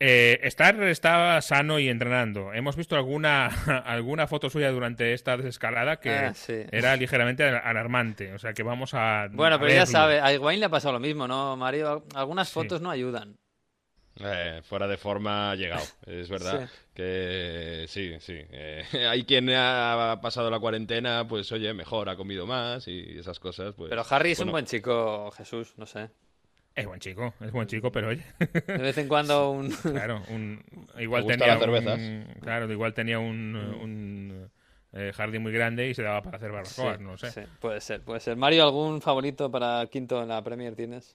Eh, Star está sano y entrenando. Hemos visto alguna, alguna foto suya durante esta desescalada que Ah, sí. era ligeramente alarmante. O sea que vamos a. Bueno, a pero ya sabe, a Higuaín le ha pasado lo mismo, ¿no, Mario? Algunas Sí. fotos no ayudan. Eh, fuera de forma ha llegado, es verdad. Sí. Que sí, sí. eh, hay quien ha pasado la cuarentena, pues oye, mejor, ha comido más y esas cosas. Pues, Pero Harry es un buen chico, Jesús, no sé. Es buen chico, es buen chico, pero oye. De vez en cuando un... Claro, un, igual tenía las cervezas. un, claro, igual tenía un, un, eh, jardín muy grande y se daba para hacer barbacoas, Sí, no sé. sí, puede ser, puede ser. Mario, ¿algún favorito para quinto en la Premier tienes?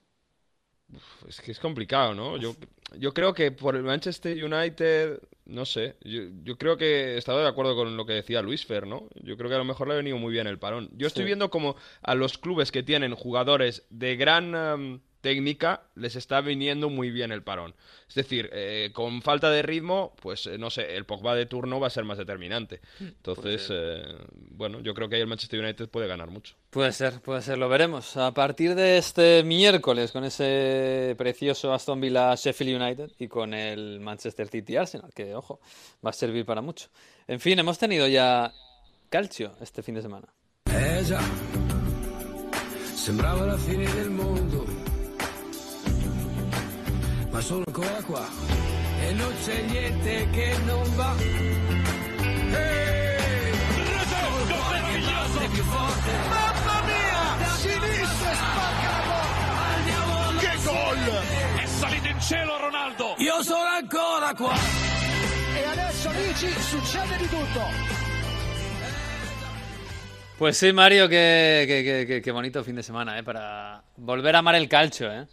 Es que es complicado, ¿no? Yo, yo creo que por el Manchester United, no sé, yo, yo creo que he estado de acuerdo con lo que decía Luis Fer, ¿no? Yo creo que a lo mejor le ha venido muy bien el parón. Yo estoy Sí. viendo como a los clubes que tienen jugadores de gran técnica les está viniendo muy bien el parón. Es decir, eh, con falta de ritmo, pues eh, no sé, el Pogba de turno va a ser más determinante. Entonces, eh, bueno, yo creo que ahí el Manchester United puede ganar mucho. Puede ser, puede ser, lo veremos. A partir de este miércoles, con ese precioso Aston Villa Sheffield United y con el Manchester City Arsenal, que ojo, va a servir para mucho. En fin, hemos tenido ya calcio este fin de semana. Eh la fine del mondo, ma sono ancora qua e non c'è niente che non va. Ehi! Più forte. Mamma mia! Sinistra spacca la porta! Che gol! È salito in cielo Ronaldo! Io sono ancora qua. E adesso amici succede di tutto! Pues sí, Mario, qué- qué- qué- qué bonito fin de semana, ¿eh? Para volver a amar el calcio, ¿eh?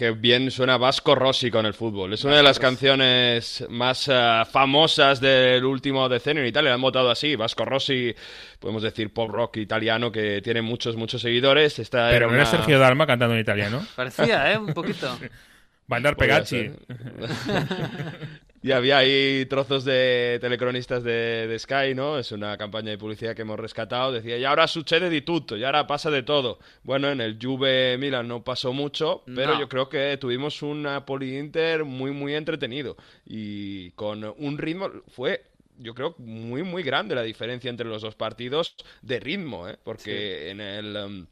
Qué bien suena Vasco Rossi con el fútbol. Es una de las canciones más eh, famosas del último decenio en Italia. La han votado así. Vasco Rossi, podemos decir pop rock italiano que tiene muchos, muchos seguidores. Esta Pero era no era Sergio Dalma cantando en italiano. Parecía, ¿eh? Un poquito. Va a andar Podría Pegacci. Y había ahí trozos de telecronistas de, de Sky, ¿no? Es una campaña de publicidad que hemos rescatado. Decía, y ahora sucede di tutto, y ahora pasa de todo. Bueno, en el Juve Milan no pasó mucho, pero No. yo creo que tuvimos un Napoli Inter muy, muy entretenido. Y con un ritmo, fue yo creo muy muy grande la diferencia entre los dos partidos de ritmo, ¿eh? porque en el em,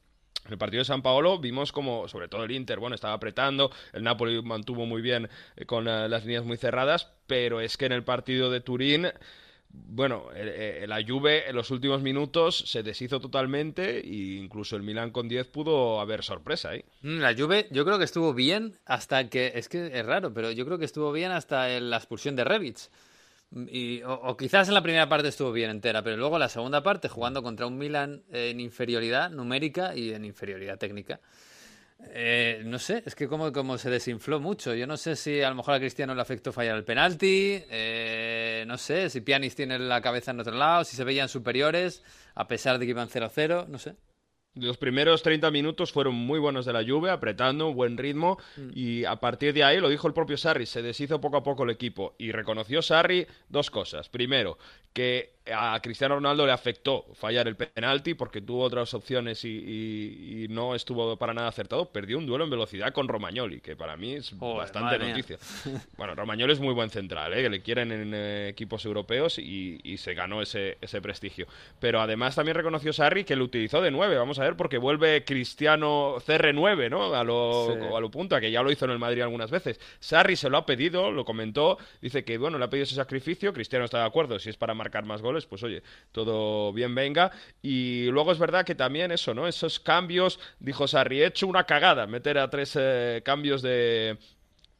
en el partido de San Paolo vimos como, sobre todo el Inter, bueno, estaba apretando, el Napoli mantuvo muy bien eh, con eh, las líneas muy cerradas, pero es que en el partido de Turín, bueno, eh, eh, la Juve en los últimos minutos se deshizo totalmente e incluso el Milan con 10 pudo haber sorpresa ahí. Mm, La Juve yo creo que estuvo bien hasta que, es que es raro, pero yo creo que estuvo bien hasta la expulsión de Rebic. Y, o, o quizás en la primera parte estuvo bien entera, pero luego la segunda parte jugando contra un Milan en inferioridad numérica y en inferioridad técnica. Eh, no sé, es que como, como se desinfló mucho. Yo no sé si a lo mejor a Cristiano le afectó fallar el penalti. eh, no sé si Pianis tiene la cabeza en otro lado, si se veían superiores, a pesar de que iban 0-0. No sé. Los primeros 30 minutos fueron muy buenos de la Juve, apretando, buen ritmo, y a partir de ahí, lo dijo el propio Sarri, se deshizo poco a poco el equipo, y reconoció Sarri dos cosas. Primero, que a Cristiano Ronaldo le afectó fallar el penalti porque tuvo otras opciones y, y- y no estuvo para nada acertado. Perdió un duelo en velocidad con Romagnoli, que para mí es Joder, bastante mía. noticia. Bueno, Romagnoli es muy buen central, ¿eh? que le quieren en eh, equipos europeos y, y se ganó ese, ese prestigio. Pero además también reconoció Sarri que lo utilizó de 9, vamos a ver, porque vuelve Cristiano CR9, ¿no? A lo, Sí. a lo punta, que ya lo hizo en el Madrid algunas veces. Sarri se lo ha pedido, lo comentó, dice que, bueno, le ha pedido ese sacrificio, Cristiano está de acuerdo, si es para marcar más goles, pues oye, todo bien venga. Y luego es verdad que también eso, ¿no? Esos cambios, dijo Sarri, he hecho una cagada, meter a tres eh, cambios de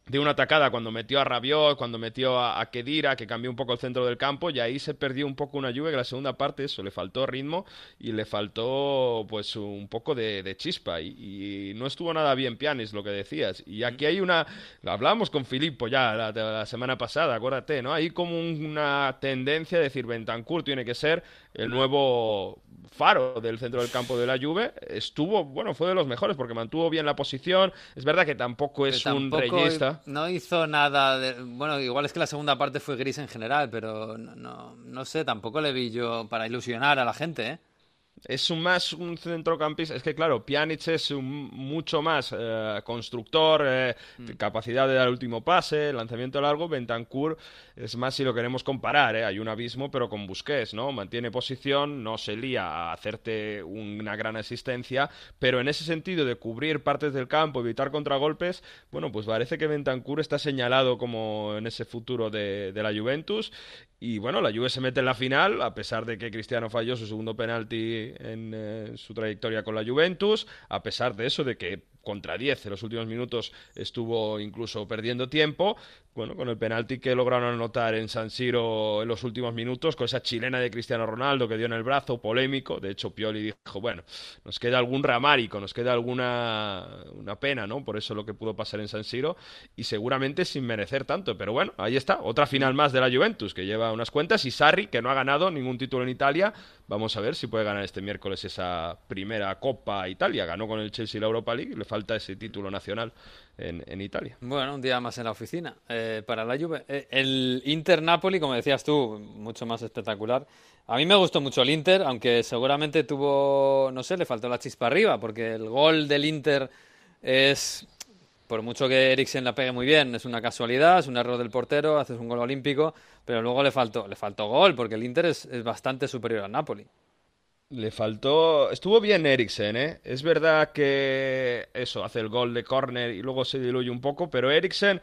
de una atacada cuando metió a Rabiot, cuando metió a, a Kedira, que cambió un poco el centro del campo, y ahí se perdió un poco una lluvia que la segunda parte eso, le faltó ritmo y le faltó pues un poco de, de chispa y, y no estuvo nada bien Pianis, lo que decías. Y aquí hay una, lo hablábamos con Filippo ya la, la semana pasada, acuérdate, ¿no? Hay como un- una tendencia de decir Bentancur tiene que ser el nuevo faro del centro del campo de la Juve estuvo bueno fue de los mejores porque mantuvo bien la posición es verdad que tampoco es un tampoco reyista No hizo nada de... Bueno, igual es que la segunda parte fue gris en general, pero no, no, no sé, tampoco le vi yo para ilusionar a la gente, ¿eh? Es un más un centrocampista. Es que, claro, Pjanic es un mucho más eh, constructor, eh, Mm. capacidad de dar el último pase, lanzamiento largo. Bentancur es más si lo queremos comparar. ¿eh? Hay un abismo, pero con Busquets, ¿no? Mantiene posición, no se lía a hacerte una gran asistencia, pero en ese sentido de cubrir partes del campo, evitar contragolpes, bueno, pues parece que Bentancur está señalado como en ese futuro de, de la Juventus. Y bueno, la Juve se mete en la final, a pesar de que Cristiano falló su segundo penalti en eh, su trayectoria con la Juventus, a pesar de eso, de que contra 10 en los últimos minutos estuvo incluso perdiendo tiempo, bueno, con el penalti que lograron anotar en San Siro en los últimos minutos, con esa chilena de Cristiano Ronaldo que dio en el brazo, polémico, de hecho Pioli dijo, bueno, nos queda algún ramárico, nos queda alguna una pena, ¿no? Por eso lo que pudo pasar en San Siro, y seguramente sin merecer tanto, pero bueno, ahí está, otra final más de la Juventus, que lleva unas cuentas, y Sarri, que no ha ganado ningún título en Italia, vamos a ver si puede ganar este miércoles esa primera Copa Italia, ganó con el Chelsea la Europa League, le falta ese título nacional en, en Italia. Bueno, un día más en la oficina eh, para la Juve. Eh, el Inter-Napoli, como decías tú, mucho más espectacular. A mí me gustó mucho el Inter, aunque seguramente tuvo, no sé, le faltó la chispa arriba, porque el gol del Inter es, por mucho que Eriksen la pegue muy bien, es una casualidad, es un error del portero, haces un gol olímpico, pero luego le faltó, le faltó gol, porque el Inter es, es bastante superior al Napoli. Le faltó. Estuvo bien Eriksen, ¿eh? Es verdad que eso, hace el gol de córner y luego se diluye un poco, pero Eriksen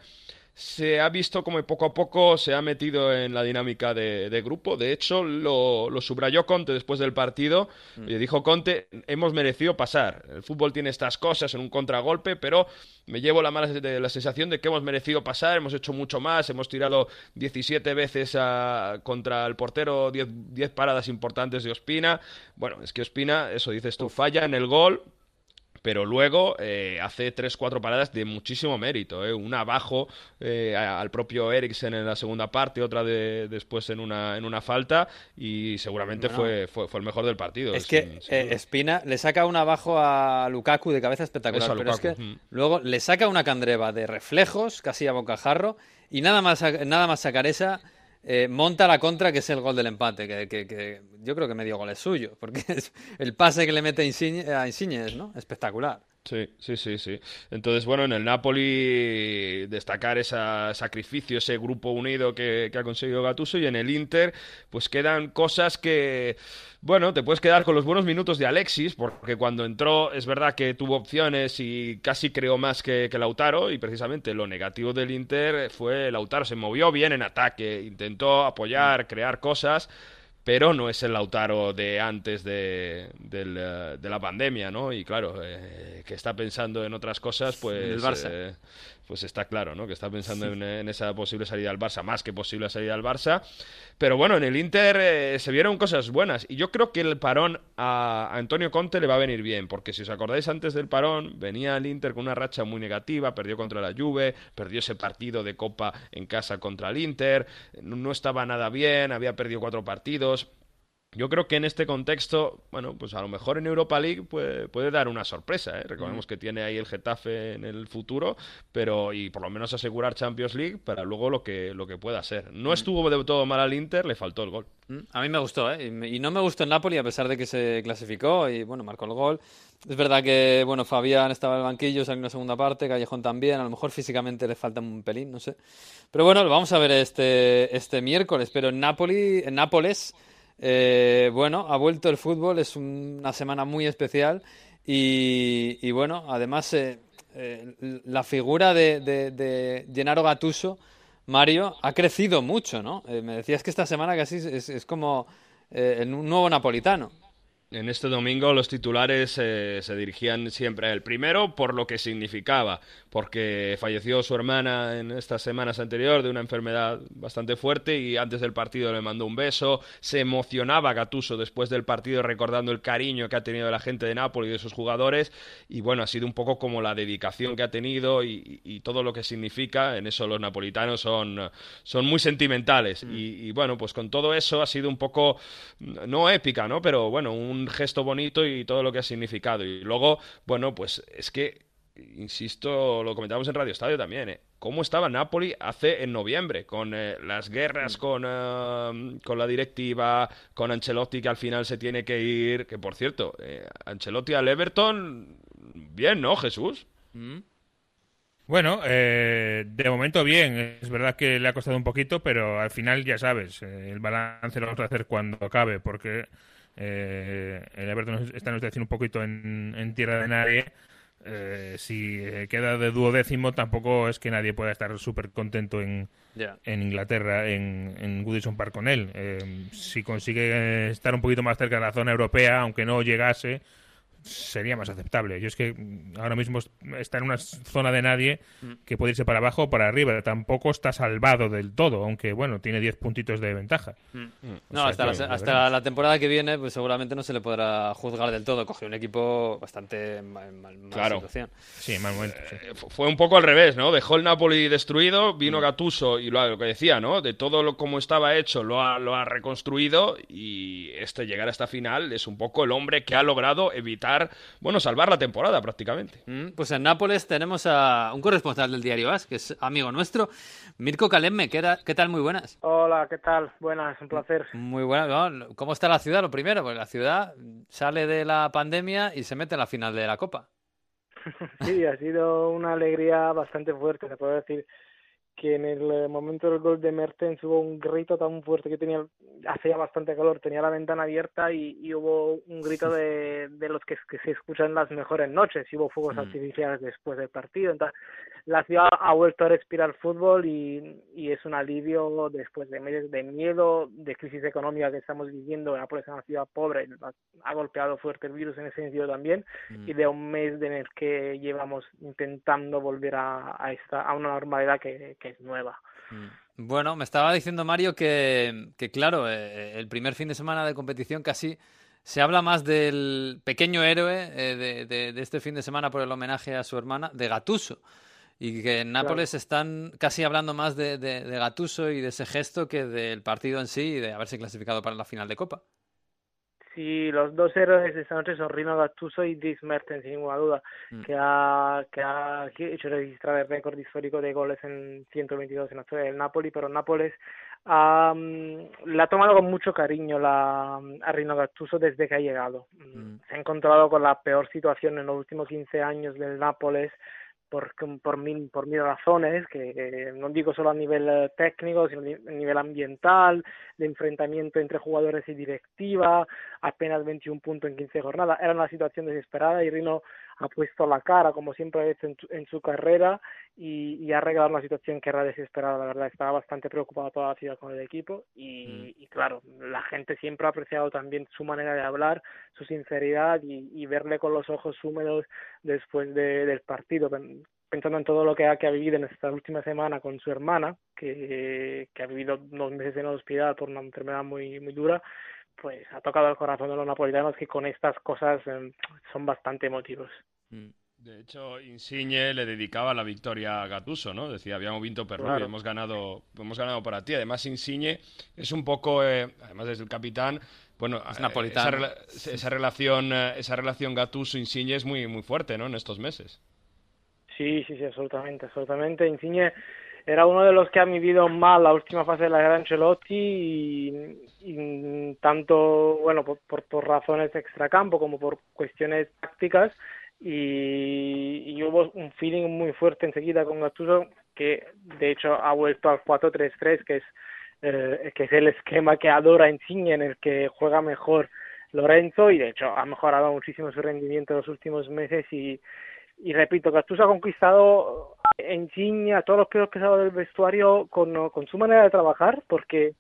se ha visto como poco a poco se ha metido en la dinámica de, de grupo. De hecho, lo, lo, subrayó Conte después del partido. Mm. Y dijo Conte, hemos merecido pasar. El fútbol tiene estas cosas en un contragolpe, pero me llevo la mala de la sensación de que hemos merecido pasar, hemos hecho mucho más, hemos tirado 17 veces a, contra el portero, 10, 10 paradas importantes de Ospina. Bueno, es que Ospina, eso dices tú, falla en el gol, pero luego eh, hace 3-4 paradas de muchísimo mérito. ¿eh? Una abajo eh, al propio Eriksen en la segunda parte, otra de, después en una, en una falta, y seguramente Bueno. fue, fue, fue el mejor del partido. Es que sin- eh. Espina le saca un abajo a Lukaku de cabeza espectacular, pero es que mm. luego le saca una candreva de reflejos, casi a bocajarro, y nada más, nada más sacar esa, eh, monta la contra, que es el gol del empate, que, que- que yo creo que medio gol es suyo, porque es el pase que le mete a Insigne, a Insigne es, ¿no? Espectacular. Sí, sí, sí, sí. Entonces, bueno, en el Napoli destacar ese sacrificio, ese grupo unido que, que ha conseguido Gattuso y en el Inter, pues quedan cosas que, bueno, te puedes quedar con los buenos minutos de Alexis, porque cuando entró es verdad que tuvo opciones y casi creó más que, que Lautaro y precisamente lo negativo del Inter fue Lautaro, se movió bien en ataque, intentó apoyar, crear cosas pero no es el Lautaro de antes de, eh, de la pandemia, ¿no? Y claro, eh, que está pensando en otras cosas, pues... El Barça. eh, pues está claro, ¿no? Que está pensando en, en esa posible salida al Barça, más que posible salida al Barça. Pero bueno, en el Inter eh, se vieron cosas buenas. Y yo creo que el parón a, a Antonio Conte le va a venir bien. Porque si os acordáis antes del parón, venía el Inter con una racha muy negativa. Perdió contra la Juve, perdió ese partido de Copa en casa contra el Inter. No estaba nada bien, había perdido cuatro partidos. Yo creo que en este contexto, bueno, pues a lo mejor en Europa League puede, puede dar una sorpresa. ¿eh? Recordemos que tiene ahí el Getafe en el futuro, pero y por lo menos asegurar Champions League para luego lo que, lo que pueda ser. No estuvo de todo mal al Inter, le faltó el gol. Mm, A mí me gustó, ¿eh? Y no me gustó el Napoli a pesar de que se clasificó y, bueno, marcó el gol. Es verdad que, bueno, Fabián estaba en el banquillo, salió en la segunda parte, Callejón también, a lo mejor físicamente le falta un pelín, no sé. Pero bueno, lo vamos a ver este, este miércoles, pero en Napoli, en Nápoles, eh, bueno, ha vuelto el fútbol, es un- una semana muy especial y, bueno, además eh, eh, la figura de, de, Gennaro Gattuso, Mario, ha crecido mucho, ¿no? Eh, me decías que esta semana casi es, es- como un nuevo napolitano. En este domingo los titulares eh, se dirigían siempre a él. Primero por lo que significaba, porque falleció su hermana en estas semanas anteriores de una enfermedad bastante fuerte y antes del partido le mandó un beso. Se emocionaba Gatuso después del partido recordando el cariño que ha tenido la gente de Nápoles y de sus jugadores. Y bueno, ha sido un poco como la dedicación que ha tenido y, y todo lo que significa. En eso los napolitanos son, son muy sentimentales. Y, y bueno, pues con todo eso ha sido un poco, no épica, ¿no? Pero bueno, un gesto bonito y todo lo que ha significado. Y luego, bueno, pues es que insisto, lo comentamos en Radio Estadio también, ¿eh? ¿Cómo estaba Napoli hace en noviembre? Con eh, las guerras con, eh, con la directiva, con Ancelotti que al final se tiene que ir. Que por cierto, eh, Ancelotti al Everton, bien, ¿no, Jesús? Mm. Bueno, eh, de momento bien. Es verdad que le ha costado un poquito, pero al final ya sabes, eh, el balance lo vamos a hacer cuando acabe, porque eh, el Everton está en un poquito en, en tierra de nadie. Eh, si eh, queda de duodécimo, tampoco es que nadie pueda estar súper contento en, en Inglaterra, en, en Goodison Park con él. Eh, si consigue estar un poquito más cerca de la zona europea, aunque no llegase, sería más aceptable. Yo es que mm, ahora mismo es- está en una zona de nadie que puede irse para abajo o para arriba. Tampoco está salvado del todo, aunque bueno, tiene 10 puntitos de ventaja. No, O sea hasta, que la, hasta la temporada que viene, pues seguramente no se le podrá juzgar del todo. Cogió un equipo bastante mal, mal- mal Claro. situación. Sí, en mal momento. sí. Eh, fu- Fue un poco al revés, ¿no? Dejó el Napoli destruido, vino Gattuso y lo, lo que decía, ¿no? De todo lo como estaba hecho, lo ha, lo ha reconstruido y este llegar a esta final es un poco el hombre que ha logrado evitar, bueno, salvar la temporada prácticamente. Mm, Pues en Nápoles tenemos a un corresponsal del diario AS, que es amigo nuestro, Mirko Kalemme. ¿Qué, era- qué tal? Muy buenas. Hola, ¿qué tal? Buenas, un placer. Muy buenas. ¿no? ¿Cómo está la ciudad? Lo primero, porque la ciudad sale de la pandemia y se mete en la final de la Copa. Sí, ha sido una alegría bastante fuerte. Te puedo decir que en el eh, momento del gol de Mertens hubo un grito tan fuerte que tenía, hacía bastante calor, tenía la ventana abierta y, y hubo un grito de, de los que, que se escuchan las mejores noches y hubo fuegos Mm. artificiales después del partido. Entonces, la ciudad ha vuelto a respirar fútbol y, y es un alivio después de meses de miedo, de crisis económica que estamos viviendo. Nápoles es una ciudad pobre, ha, golpeado fuerte el virus en ese sentido también y de un mes en el que llevamos intentando volver a, a esta a una normalidad que, que es nueva. Bueno, me estaba diciendo Mario que, que claro, eh, el primer fin de semana de competición casi se habla más del pequeño héroe eh, de, de- de este fin de semana por el homenaje a su hermana, de Gatuso. Y que en Nápoles están casi hablando más de, de, de Gattuso y de ese gesto que del partido en sí y de haberse clasificado para la final de Copa. Sí, los dos héroes de esta noche son Rino Gattuso y Dries Mertens, sin ninguna duda, Mm. que ha, que ha hecho registrar el récord histórico de goles en 122 en la historia del Napoli, pero Nápoles ha, la ha tomado con mucho cariño la, a Rino Gattuso desde que ha llegado. Mm, Se ha encontrado con la peor situación en los últimos 15 años del Nápoles por, por, mil, por mil razones, que no digo solo a nivel eh, técnico, sino a nivel ambiental, de enfrentamiento entre jugadores y directiva, apenas 21 puntos en 15 jornadas. Era una situación desesperada y Rino ha puesto la cara, como siempre ha hecho en, su- en su carrera, y, y ha arreglado una situación que era desesperada. La verdad, estaba bastante preocupada toda la ciudad con el equipo y, y claro, la gente siempre ha apreciado también su manera de hablar, su sinceridad y, y verle con los ojos húmedos después de- del partido, pen- pensando en todo lo que ha, que ha vivido en esta última semana con su hermana, que, que ha vivido dos meses en el hospital por una enfermedad muy, muy dura, pues ha tocado el corazón de los napolitanos que con estas cosas eh, son bastante emotivos. De hecho, Insigne le dedicaba la victoria a Gattuso, ¿no? Decía, habíamos vinto per Claro. Hemos ganado, hemos ganado para ti. Además, Insigne es un poco, eh, además desde el capitán, bueno, Es eh, napolitano. Esa, esa relación, eh, esa relación Gattuso-Insigne es muy, muy fuerte, ¿no? En estos meses. Sí, sí, sí, absolutamente, absolutamente. Insigne era uno de los que ha vivido mal la última fase de la era Ancelotti y tanto, bueno, por, por, por razones extracampo como por cuestiones tácticas. Y, y hubo un feeling muy fuerte enseguida con Gattuso que de hecho ha vuelto al 4-3-3 que es eh, que es el esquema que adora Insigne en el que juega mejor Lorenzo y de hecho ha mejorado muchísimo su rendimiento en los últimos meses y y repito, Gattuso ha conquistado en Insigne a todos los pesos pesados del vestuario con, con su manera de trabajar, porque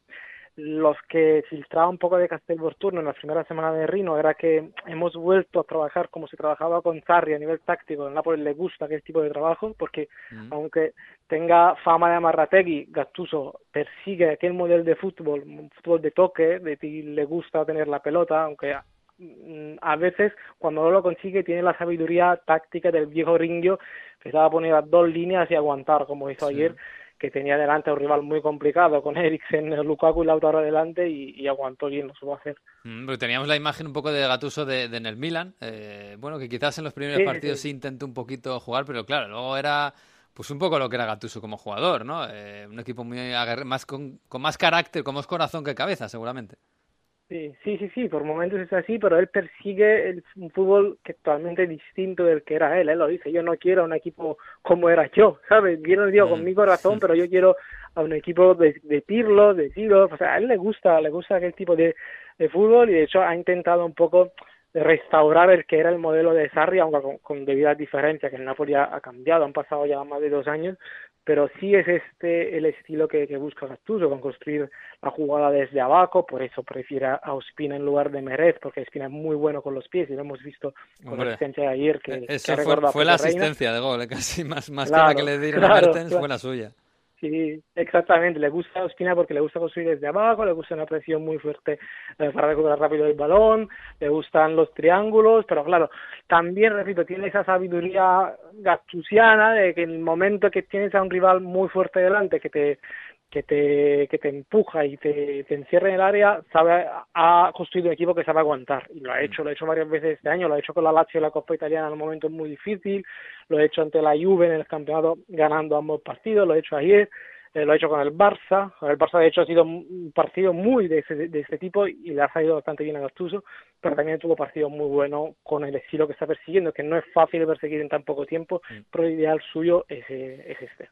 los que filtraba un poco de Castelvolturno en la primera semana de Rino era que hemos vuelto a trabajar como se trabajaba con Sarri a nivel táctico. En Nápoles le gusta aquel tipo de trabajo porque aunque tenga fama de amarrategui, Gattuso persigue aquel modelo de fútbol, un fútbol de toque, de ti le gusta tener la pelota, aunque mm, a veces cuando no lo consigue tiene la sabiduría táctica del viejo Ringio que estaba a dos líneas y aguantar como hizo ayer que tenía delante a un rival muy complicado con Eriksen, Lukaku y Lautaro adelante y, y aguantó bien, lo supo hacer. Mm, porque teníamos la imagen un poco de Gatuso de, de en el Milan, eh, bueno, que quizás en los primeros Sí, partidos sí. sí intentó un poquito jugar, pero claro, luego era pues un poco lo que era Gatuso como jugador, ¿no? Eh, un equipo muy más con, con más carácter, con más corazón que cabeza, seguramente. Sí, sí, sí, sí, por momentos es así, pero él persigue el, un fútbol que es totalmente distinto del que era él, él lo dice, yo no quiero un equipo como era yo, ¿sabes? Yo no digo con mi corazón, pero yo quiero a un equipo de, de Pirlo, de Tiro, o sea, a él le gusta, le gusta aquel tipo de, de fútbol y de hecho ha intentado un poco restaurar el que era el modelo de Sarri, aunque con, con debidas diferencias, que el Napoli ha, ha cambiado, han pasado ya más de dos años, pero sí es este el estilo que, que busca Gattuso, con construir la jugada desde abajo, por eso prefiere a Ospina en lugar de Meret, porque Ospina es muy bueno con los pies, y lo hemos visto con Hombre, la asistencia de ayer, que, ha fue, a la Reina. asistencia de gol, eh, casi más, más Claro, que la que le dieron a claro, Mertens claro. fue la suya. Sí, exactamente. Le gusta a Ospina porque le gusta construir desde abajo, le gusta una presión muy fuerte eh, para recuperar rápido el balón, le gustan los triángulos, pero claro, también, repito, tiene esa sabiduría gattusiana de que en el momento que tienes a un rival muy fuerte delante, que te que te, que te empuja y te, te encierra en el área, sabe, ha construido un equipo que sabe aguantar. Y lo ha hecho, lo ha hecho varias veces este año, lo ha hecho con la Lazio en la Copa Italiana en un momento muy difícil, lo ha hecho ante la Juve en el campeonato ganando ambos partidos, lo ha hecho ayer, eh, lo ha hecho con el Barça. El Barça, de hecho, ha sido un partido muy de, ese, de este tipo y le ha salido bastante bien a Gattuso, pero también tuvo partidos muy buenos con el estilo que está persiguiendo, que no es fácil de perseguir en tan poco tiempo, pero el ideal suyo es, eh, es este.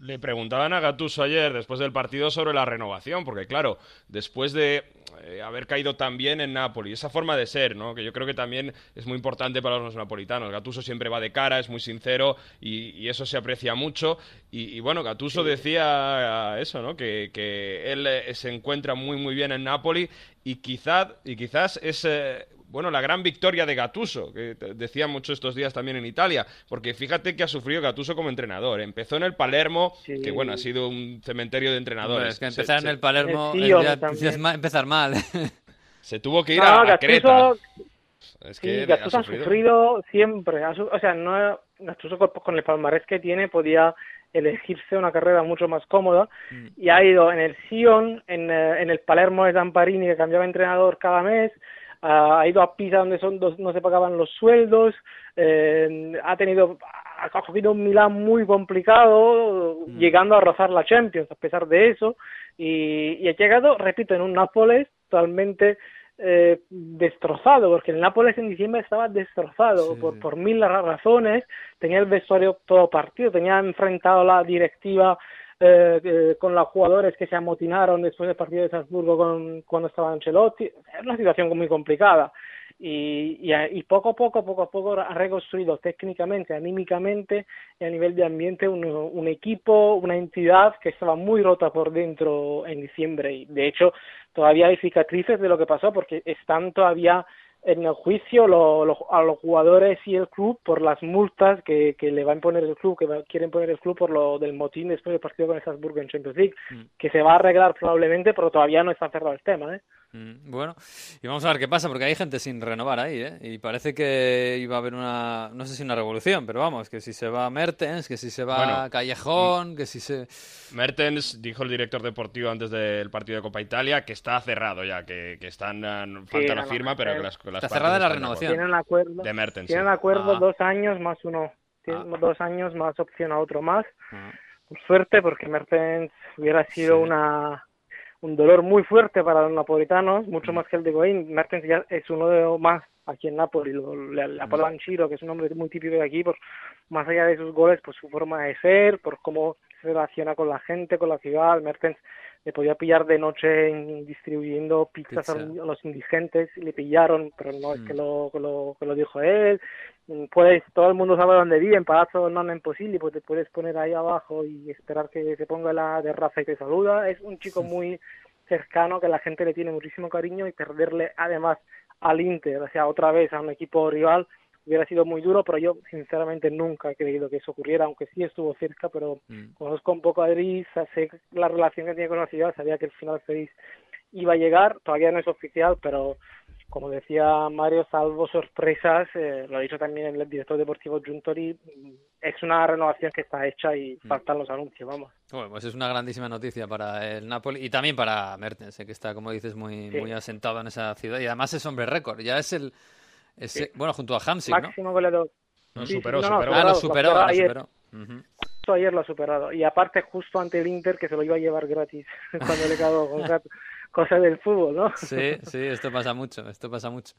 Le preguntaban a Gattuso ayer, después del partido, sobre la renovación, porque claro, después de eh, haber caído tan bien en Napoli, esa forma de ser, ¿no? que yo creo que también es muy importante para los napolitanos. Gattuso siempre va de cara, es muy sincero y, y eso se aprecia mucho. Y, y bueno, Gattuso decía eso, ¿no? que, que él eh, se encuentra muy muy bien en Napoli y quizás, y quizás es... eh, bueno, la gran victoria de Gattuso, que decía mucho estos días también en Italia, porque fíjate que ha sufrido Gattuso como entrenador. Empezó en el Palermo, Sí. que bueno, ha sido un cementerio de entrenadores. es que Se- empezar se- en el Palermo Eh, sí, ma- empezar mal. Se tuvo que ir No, a, a Gattuso- Creta. Es Sí, que Gattuso ha ha sufrido. siempre. ha su- o sea, no Gattuso con, el palmarés que tiene podía elegirse una carrera mucho más cómoda y ha ido en el Sion, en, eh, en el Palermo de Zamparini que cambiaba entrenador cada mes, ha ido a Pisa donde son dos- no se pagaban los sueldos, eh, ha tenido ha cogido un Milán muy complicado, llegando a rozar la Champions a pesar de eso y, y ha llegado, repito, en un Nápoles totalmente eh, destrozado, porque el Nápoles en diciembre estaba destrozado Sí, por, por mil ra- razones, tenía el vestuario todo partido, tenía enfrentado la directiva eh, eh, con los jugadores que se amotinaron después del partido de Salzburgo con, cuando estaba Ancelotti, es una situación muy complicada. Y, y, y poco a poco, poco a poco ha reconstruido técnicamente, anímicamente y a nivel de ambiente un, un equipo, una entidad que estaba muy rota por dentro en diciembre. Y de hecho todavía hay cicatrices de lo que pasó porque están todavía en el juicio lo- lo- a los jugadores y el club por las multas que, que le va a imponer el club, que va- quieren poner el club por lo del motín después del partido con el Salzburgo en Champions League, Mm. que se va a arreglar probablemente, pero todavía no está cerrado el tema, ¿eh? Mm, Bueno, y vamos a ver qué pasa, porque hay gente sin renovar ahí, ¿eh? Y parece que iba a haber una, no sé si una revolución, pero vamos, que si se va Mertens, que si se va Bueno, Callejón, que si se... Mertens dijo el director deportivo antes del partido de Copa Italia que está cerrado ya, que, que están eh, falta la firma, pero que las, que las está cerrada la renovación. Tienen acuerdo, De Mertens. tienen sí. acuerdo Ah. dos años más uno, tienen Ah. dos años más opción a otro más, Ah, por suerte, porque Mertens hubiera sido Sí. una un dolor muy fuerte para los napolitanos, mucho Mm. más que el de Goin. Mertens ya es uno de los más aquí en Napoli, lo, le, Mm. le apodan Chiro, que es un hombre muy típico de aquí, por más allá de sus goles, por su forma de ser, por cómo se relaciona con la gente, con la ciudad. Mertens le podía pillar de noche en- distribuyendo pizzas a, Pizza. a los indigentes y le pillaron, pero no es Mm. que lo, que lo, que lo dijo él. Mm, Puedes, todo el mundo sabe dónde vive, en Palazzo non è imposible, pues te puedes poner ahí abajo y esperar que se ponga la terraza y te saluda. Es un chico muy cercano que la gente le tiene muchísimo cariño y perderle además al Inter, o sea, otra vez a un equipo rival hubiera sido muy duro, pero yo sinceramente nunca he creído que eso ocurriera, aunque sí estuvo cerca, pero mm. conozco un poco a Dries, sé la relación que tiene con la ciudad, sabía que el final feliz iba a llegar, todavía no es oficial, pero como decía Mario, salvo sorpresas, eh, lo ha dicho también el director deportivo Giuntori, es una renovación que está hecha y Mm. faltan los anuncios, vamos. Bueno, pues es una grandísima noticia para el Napoli y también para Mertens, eh, que está, como dices, muy, Sí. muy asentado en esa ciudad. Y además es hombre récord. Ya es el. Es- Sí. Bueno, junto a Hamsik, ¿no? Máximo goleador. No, Sí, sí, superó, no, no, superó. Ah, lo superó, superado lo ayer. superó. Ujú. Justo ayer lo ha superado. Y aparte, justo ante el Inter, que se lo iba a llevar gratis cuando le quedó con cat- cosas del fútbol, ¿no? Sí, sí, esto pasa mucho, esto pasa mucho.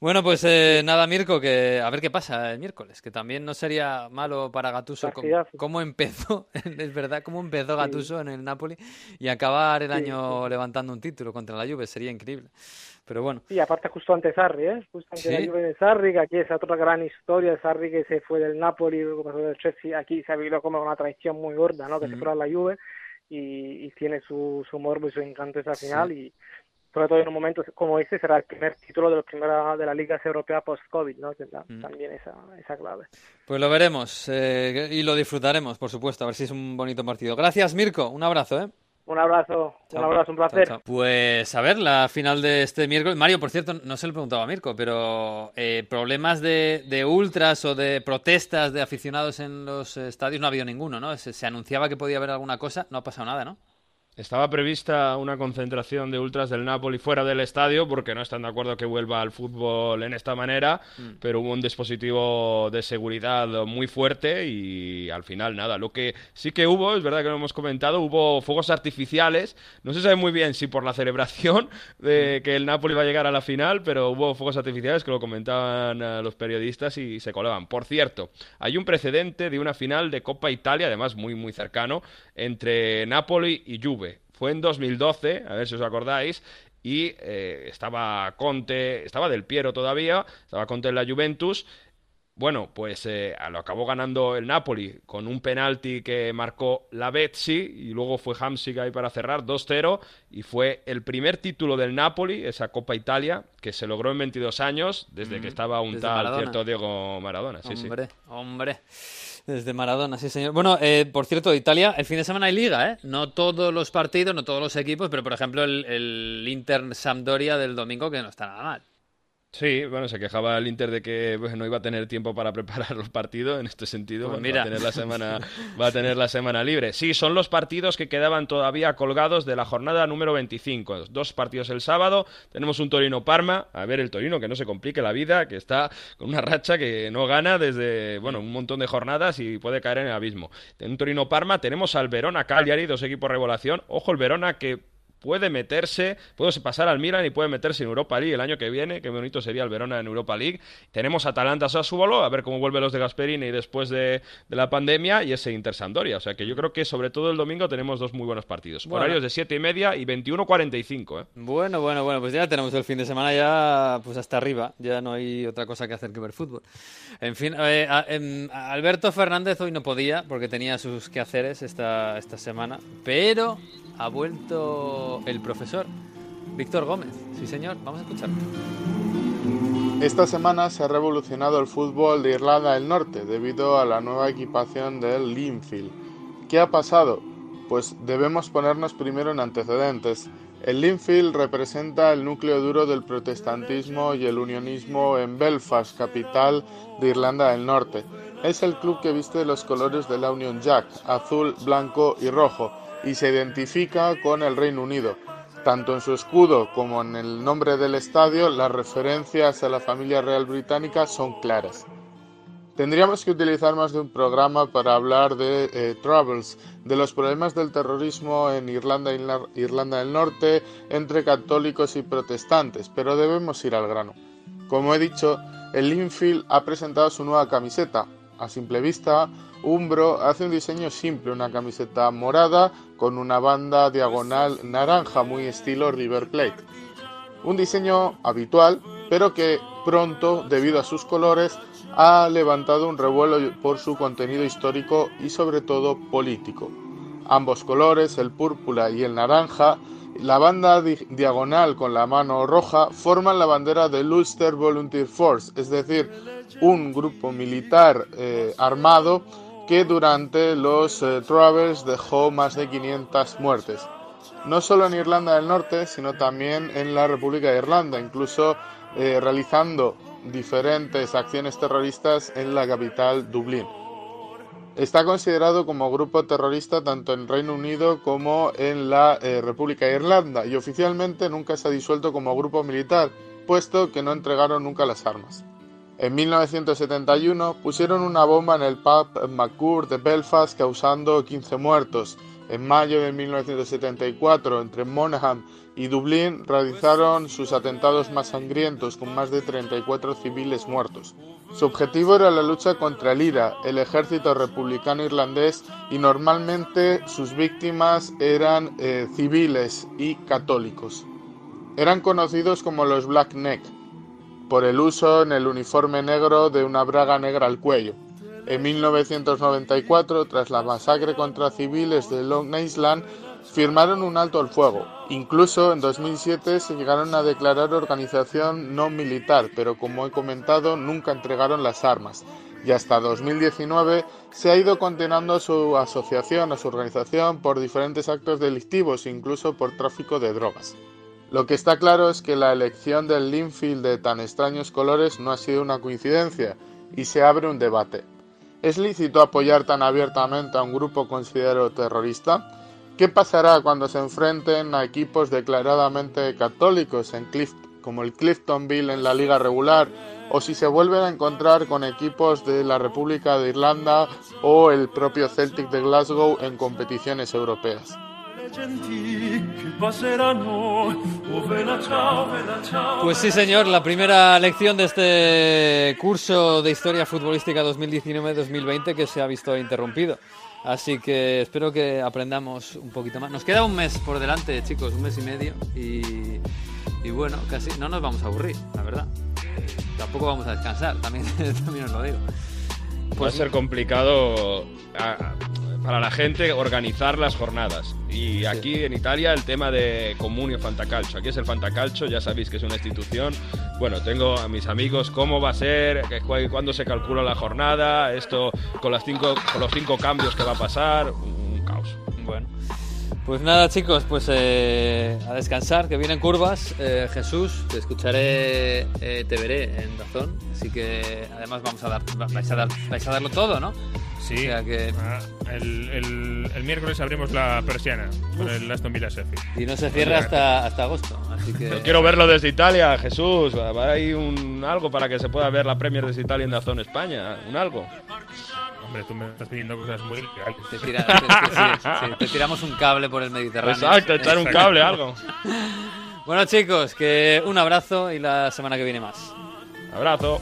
Bueno, pues eh, nada, Mirko, que a ver qué pasa el miércoles, que también no sería malo para Gattuso cómo, empezó, es verdad, cómo empezó Gattuso en el Napoli y acabar el Sí, año levantando un título contra la Juve, sería increíble. Pero bueno, Sí, aparte justo ante Sarri, ¿eh? Justo ante Sí. la Juve de Sarri, que aquí es otra gran historia, Sarri que se fue del Napoli, luego pasó del Chelsea, aquí se ha vivido como una traición muy gorda, ¿no? Que se a la Juve y, y tiene su, su morbo y su encanto esa Sí. final y sobre todo en un momento como este será el primer título de, la primera, de la Liga Europea post-Covid, ¿no? Tendrá Mm. también esa, esa clave. pues lo veremos eh, y lo disfrutaremos, por supuesto, a ver si es un bonito partido. Gracias, Mirko, un abrazo, ¿eh? Un abrazo, Chao. un abrazo, un Chao, placer. chao. Pues a ver, la final de este miércoles. Mario, por cierto, no se lo preguntaba a Mirko, pero eh, problemas de, de ultras o de protestas de aficionados en los estadios no ha habido ninguno, ¿no? Se, se anunciaba que podía haber alguna cosa, no ha pasado nada, ¿no? Estaba prevista una concentración de ultras del Napoli fuera del estadio porque no están de acuerdo que vuelva al fútbol en esta manera, Mm. pero hubo un dispositivo de seguridad muy fuerte y al final nada. Lo que sí que hubo, es verdad que lo hemos comentado, hubo fuegos artificiales. No se sabe muy bien si por la celebración de que el Napoli va a llegar a la final, pero hubo fuegos artificiales que lo comentaban eh, los periodistas y se colaban. Por cierto, hay un precedente de una final de Copa Italia, además muy muy cercano, entre Napoli y Juve. Fue en 2012, a ver si os acordáis, y eh, estaba Conte, estaba Del Piero todavía, estaba Conte en la Juventus. Bueno, pues eh, lo acabó ganando el Napoli con un penalti que marcó la Betsy y luego fue Hamsik ahí para cerrar 2-0 y fue el primer título del Napoli, esa Copa Italia, que se logró en 22 años desde que estaba un Desde tal Maradona. cierto Diego Maradona. Sí, sí. hombre, hombre. Desde Maradona, sí, señor. Bueno, eh, por cierto, Italia, el fin de semana hay liga, ¿eh? No todos los partidos, no todos los equipos, pero por ejemplo el, el Inter Sampdoria del domingo, que no está nada mal. Sí, bueno, se quejaba el Inter de que pues, no iba a tener tiempo para preparar los partidos. En este sentido, Pues bueno, mira. va a tener la semana, va a tener la semana libre. Sí, son los partidos que quedaban todavía colgados de la jornada número 25. Dos partidos el sábado. Tenemos un Torino Parma. A ver el Torino que no se complique la vida, que está con una racha que no gana desde bueno un montón de jornadas y puede caer en el abismo. En un Torino Parma tenemos al Verona Cagliari, dos equipos revelación. Ojo el Verona que puede meterse, puede pasar al Milan y puede meterse en Europa League el año que viene, qué bonito sería el Verona en Europa League. Tenemos Atalanta Sassuolo, a ver cómo vuelven los de Gasperini después de, de la pandemia y ese Inter Sampdoria. O sea que yo creo que sobre todo el domingo tenemos dos muy buenos partidos. Bueno. Horarios de 7 y media y 21.45, ¿eh? Bueno, bueno, bueno, pues ya tenemos el fin de semana ya pues hasta arriba, ya no hay otra cosa que hacer que ver fútbol. En fin, eh, a- Alberto Fernández hoy no podía porque tenía sus quehaceres esta, esta semana, pero ha vuelto el profesor Víctor Gómez. Sí, señor, vamos a escucharlo. Esta semana se ha revolucionado el fútbol de Irlanda del Norte debido a la nueva equipación del Linfield. ¿Qué ha pasado? Pues debemos ponernos primero en antecedentes. El Linfield representa el núcleo duro del protestantismo y el unionismo en Belfast, capital de Irlanda del Norte. Es el club que viste los colores de la Union Jack, azul, blanco y rojo, y se identifica con el Reino Unido. Tanto en su escudo como en el nombre del estadio, las referencias a la familia real británica son claras. Tendríamos que utilizar más de un programa para hablar de eh, Troubles, de los problemas del terrorismo en Irlanda, Irla- Irlanda del Norte entre católicos y protestantes, pero debemos ir al grano. Como he dicho, el Linfield ha presentado su nueva camiseta. A simple vista, Umbro hace un diseño simple, una camiseta morada con una banda diagonal naranja muy estilo River Plate. Un diseño habitual, pero que pronto, debido a sus colores, ha levantado un revuelo por su contenido histórico y sobre todo político. Ambos colores, el púrpura y el naranja, la banda di- diagonal con la mano roja, forman la bandera del Ulster Volunteer Force, es decir, un grupo militar eh, armado que durante los eh, Troubles dejó más de 500 muertes no solo en Irlanda del Norte, sino también en la República de Irlanda. Incluso eh, realizando diferentes acciones terroristas en la capital Dublín. Está considerado como grupo terrorista tanto en Reino Unido como en la eh, República de Irlanda y oficialmente nunca se ha disuelto como grupo militar, puesto que no entregaron nunca las armas. En 1971 pusieron una bomba en el pub McCourt de Belfast causando 15 muertos. En mayo de 1974, entre Monaghan y Dublín, realizaron sus atentados más sangrientos con más de 34 civiles muertos. Su objetivo era la lucha contra el IRA, el ejército republicano irlandés, y normalmente sus víctimas eran eh, civiles y católicos. Eran conocidos como los Black Neck, por el uso en el uniforme negro de una braga negra al cuello. En 1994, tras la masacre contra civiles de Long Island, firmaron un alto al fuego. Incluso en 2007 se llegaron a declarar organización no militar, pero como he comentado, nunca entregaron las armas. Y hasta 2019 se ha ido condenando su asociación, a su organización, por diferentes actos delictivos, incluso por tráfico de drogas. Lo que está claro es que la elección del Linfield de tan extraños colores no ha sido una coincidencia y se abre un debate. ¿Es lícito apoyar tan abiertamente a un grupo considerado terrorista? ¿Qué pasará cuando se enfrenten a equipos declaradamente católicos en Clift como el Cliftonville en la liga regular o si se vuelven a encontrar con equipos de la República de Irlanda o el propio Celtic de Glasgow en competiciones europeas? Pues sí, señor, la primera lección de este curso de historia futbolística 2019-2020 que se ha visto interrumpido. Así que espero que aprendamos un poquito más. Nos queda un mes por delante, chicos, un mes y medio. Y, y bueno, casi no nos vamos a aburrir, la verdad. Tampoco vamos a descansar, también, también os lo digo. Puede ser complicado a, para la gente organizar las jornadas. Y aquí en Italia el tema de Comunio Fantacalcio. Aquí es el Fantacalcio, ya sabéis que es una institución. Bueno, tengo a mis amigos cómo va a ser, cuándo se calcula la jornada, esto con, las cinco, con los cinco cambios que va a pasar, un caos. Bueno. Pues nada, chicos, pues eh, a descansar, que vienen curvas. Eh, Jesús, te escucharé, eh, te veré en Dazón. Así que además vamos a dar, vais a, dar, vais a darlo todo, ¿no? Sí. O sea que... Ah, el, el, el, miércoles abrimos la persiana con el Aston Villa Sheffield. Y no se cierra hasta, hasta agosto. Así que... Yo quiero verlo desde Italia, Jesús. Hay un algo para que se pueda ver la Premier desde Italia en Dazón España. Un algo. Hombre, tú me estás pidiendo cosas muy legales. Te, tira, te, sí, sí, te, tiramos un cable por el Mediterráneo. Exacto, echar un cable, algo. Bueno, chicos, que un abrazo y la semana que viene más. Abrazo.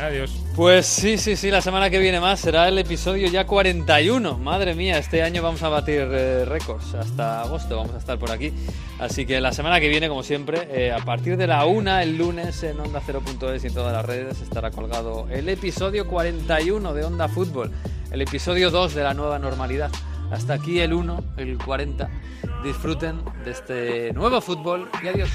Adiós. Pues sí, sí, sí, la semana que viene más será el episodio ya 41. Madre mía, este año vamos a batir eh, récords. Hasta agosto vamos a estar por aquí. Así que la semana que viene, como siempre, eh, a partir de la 1 el lunes en Onda 0.es y en todas las redes estará colgado el episodio 41 de Onda Fútbol. El episodio 2 de la nueva normalidad. Hasta aquí el 1, el 40. Disfruten de este nuevo fútbol y adiós.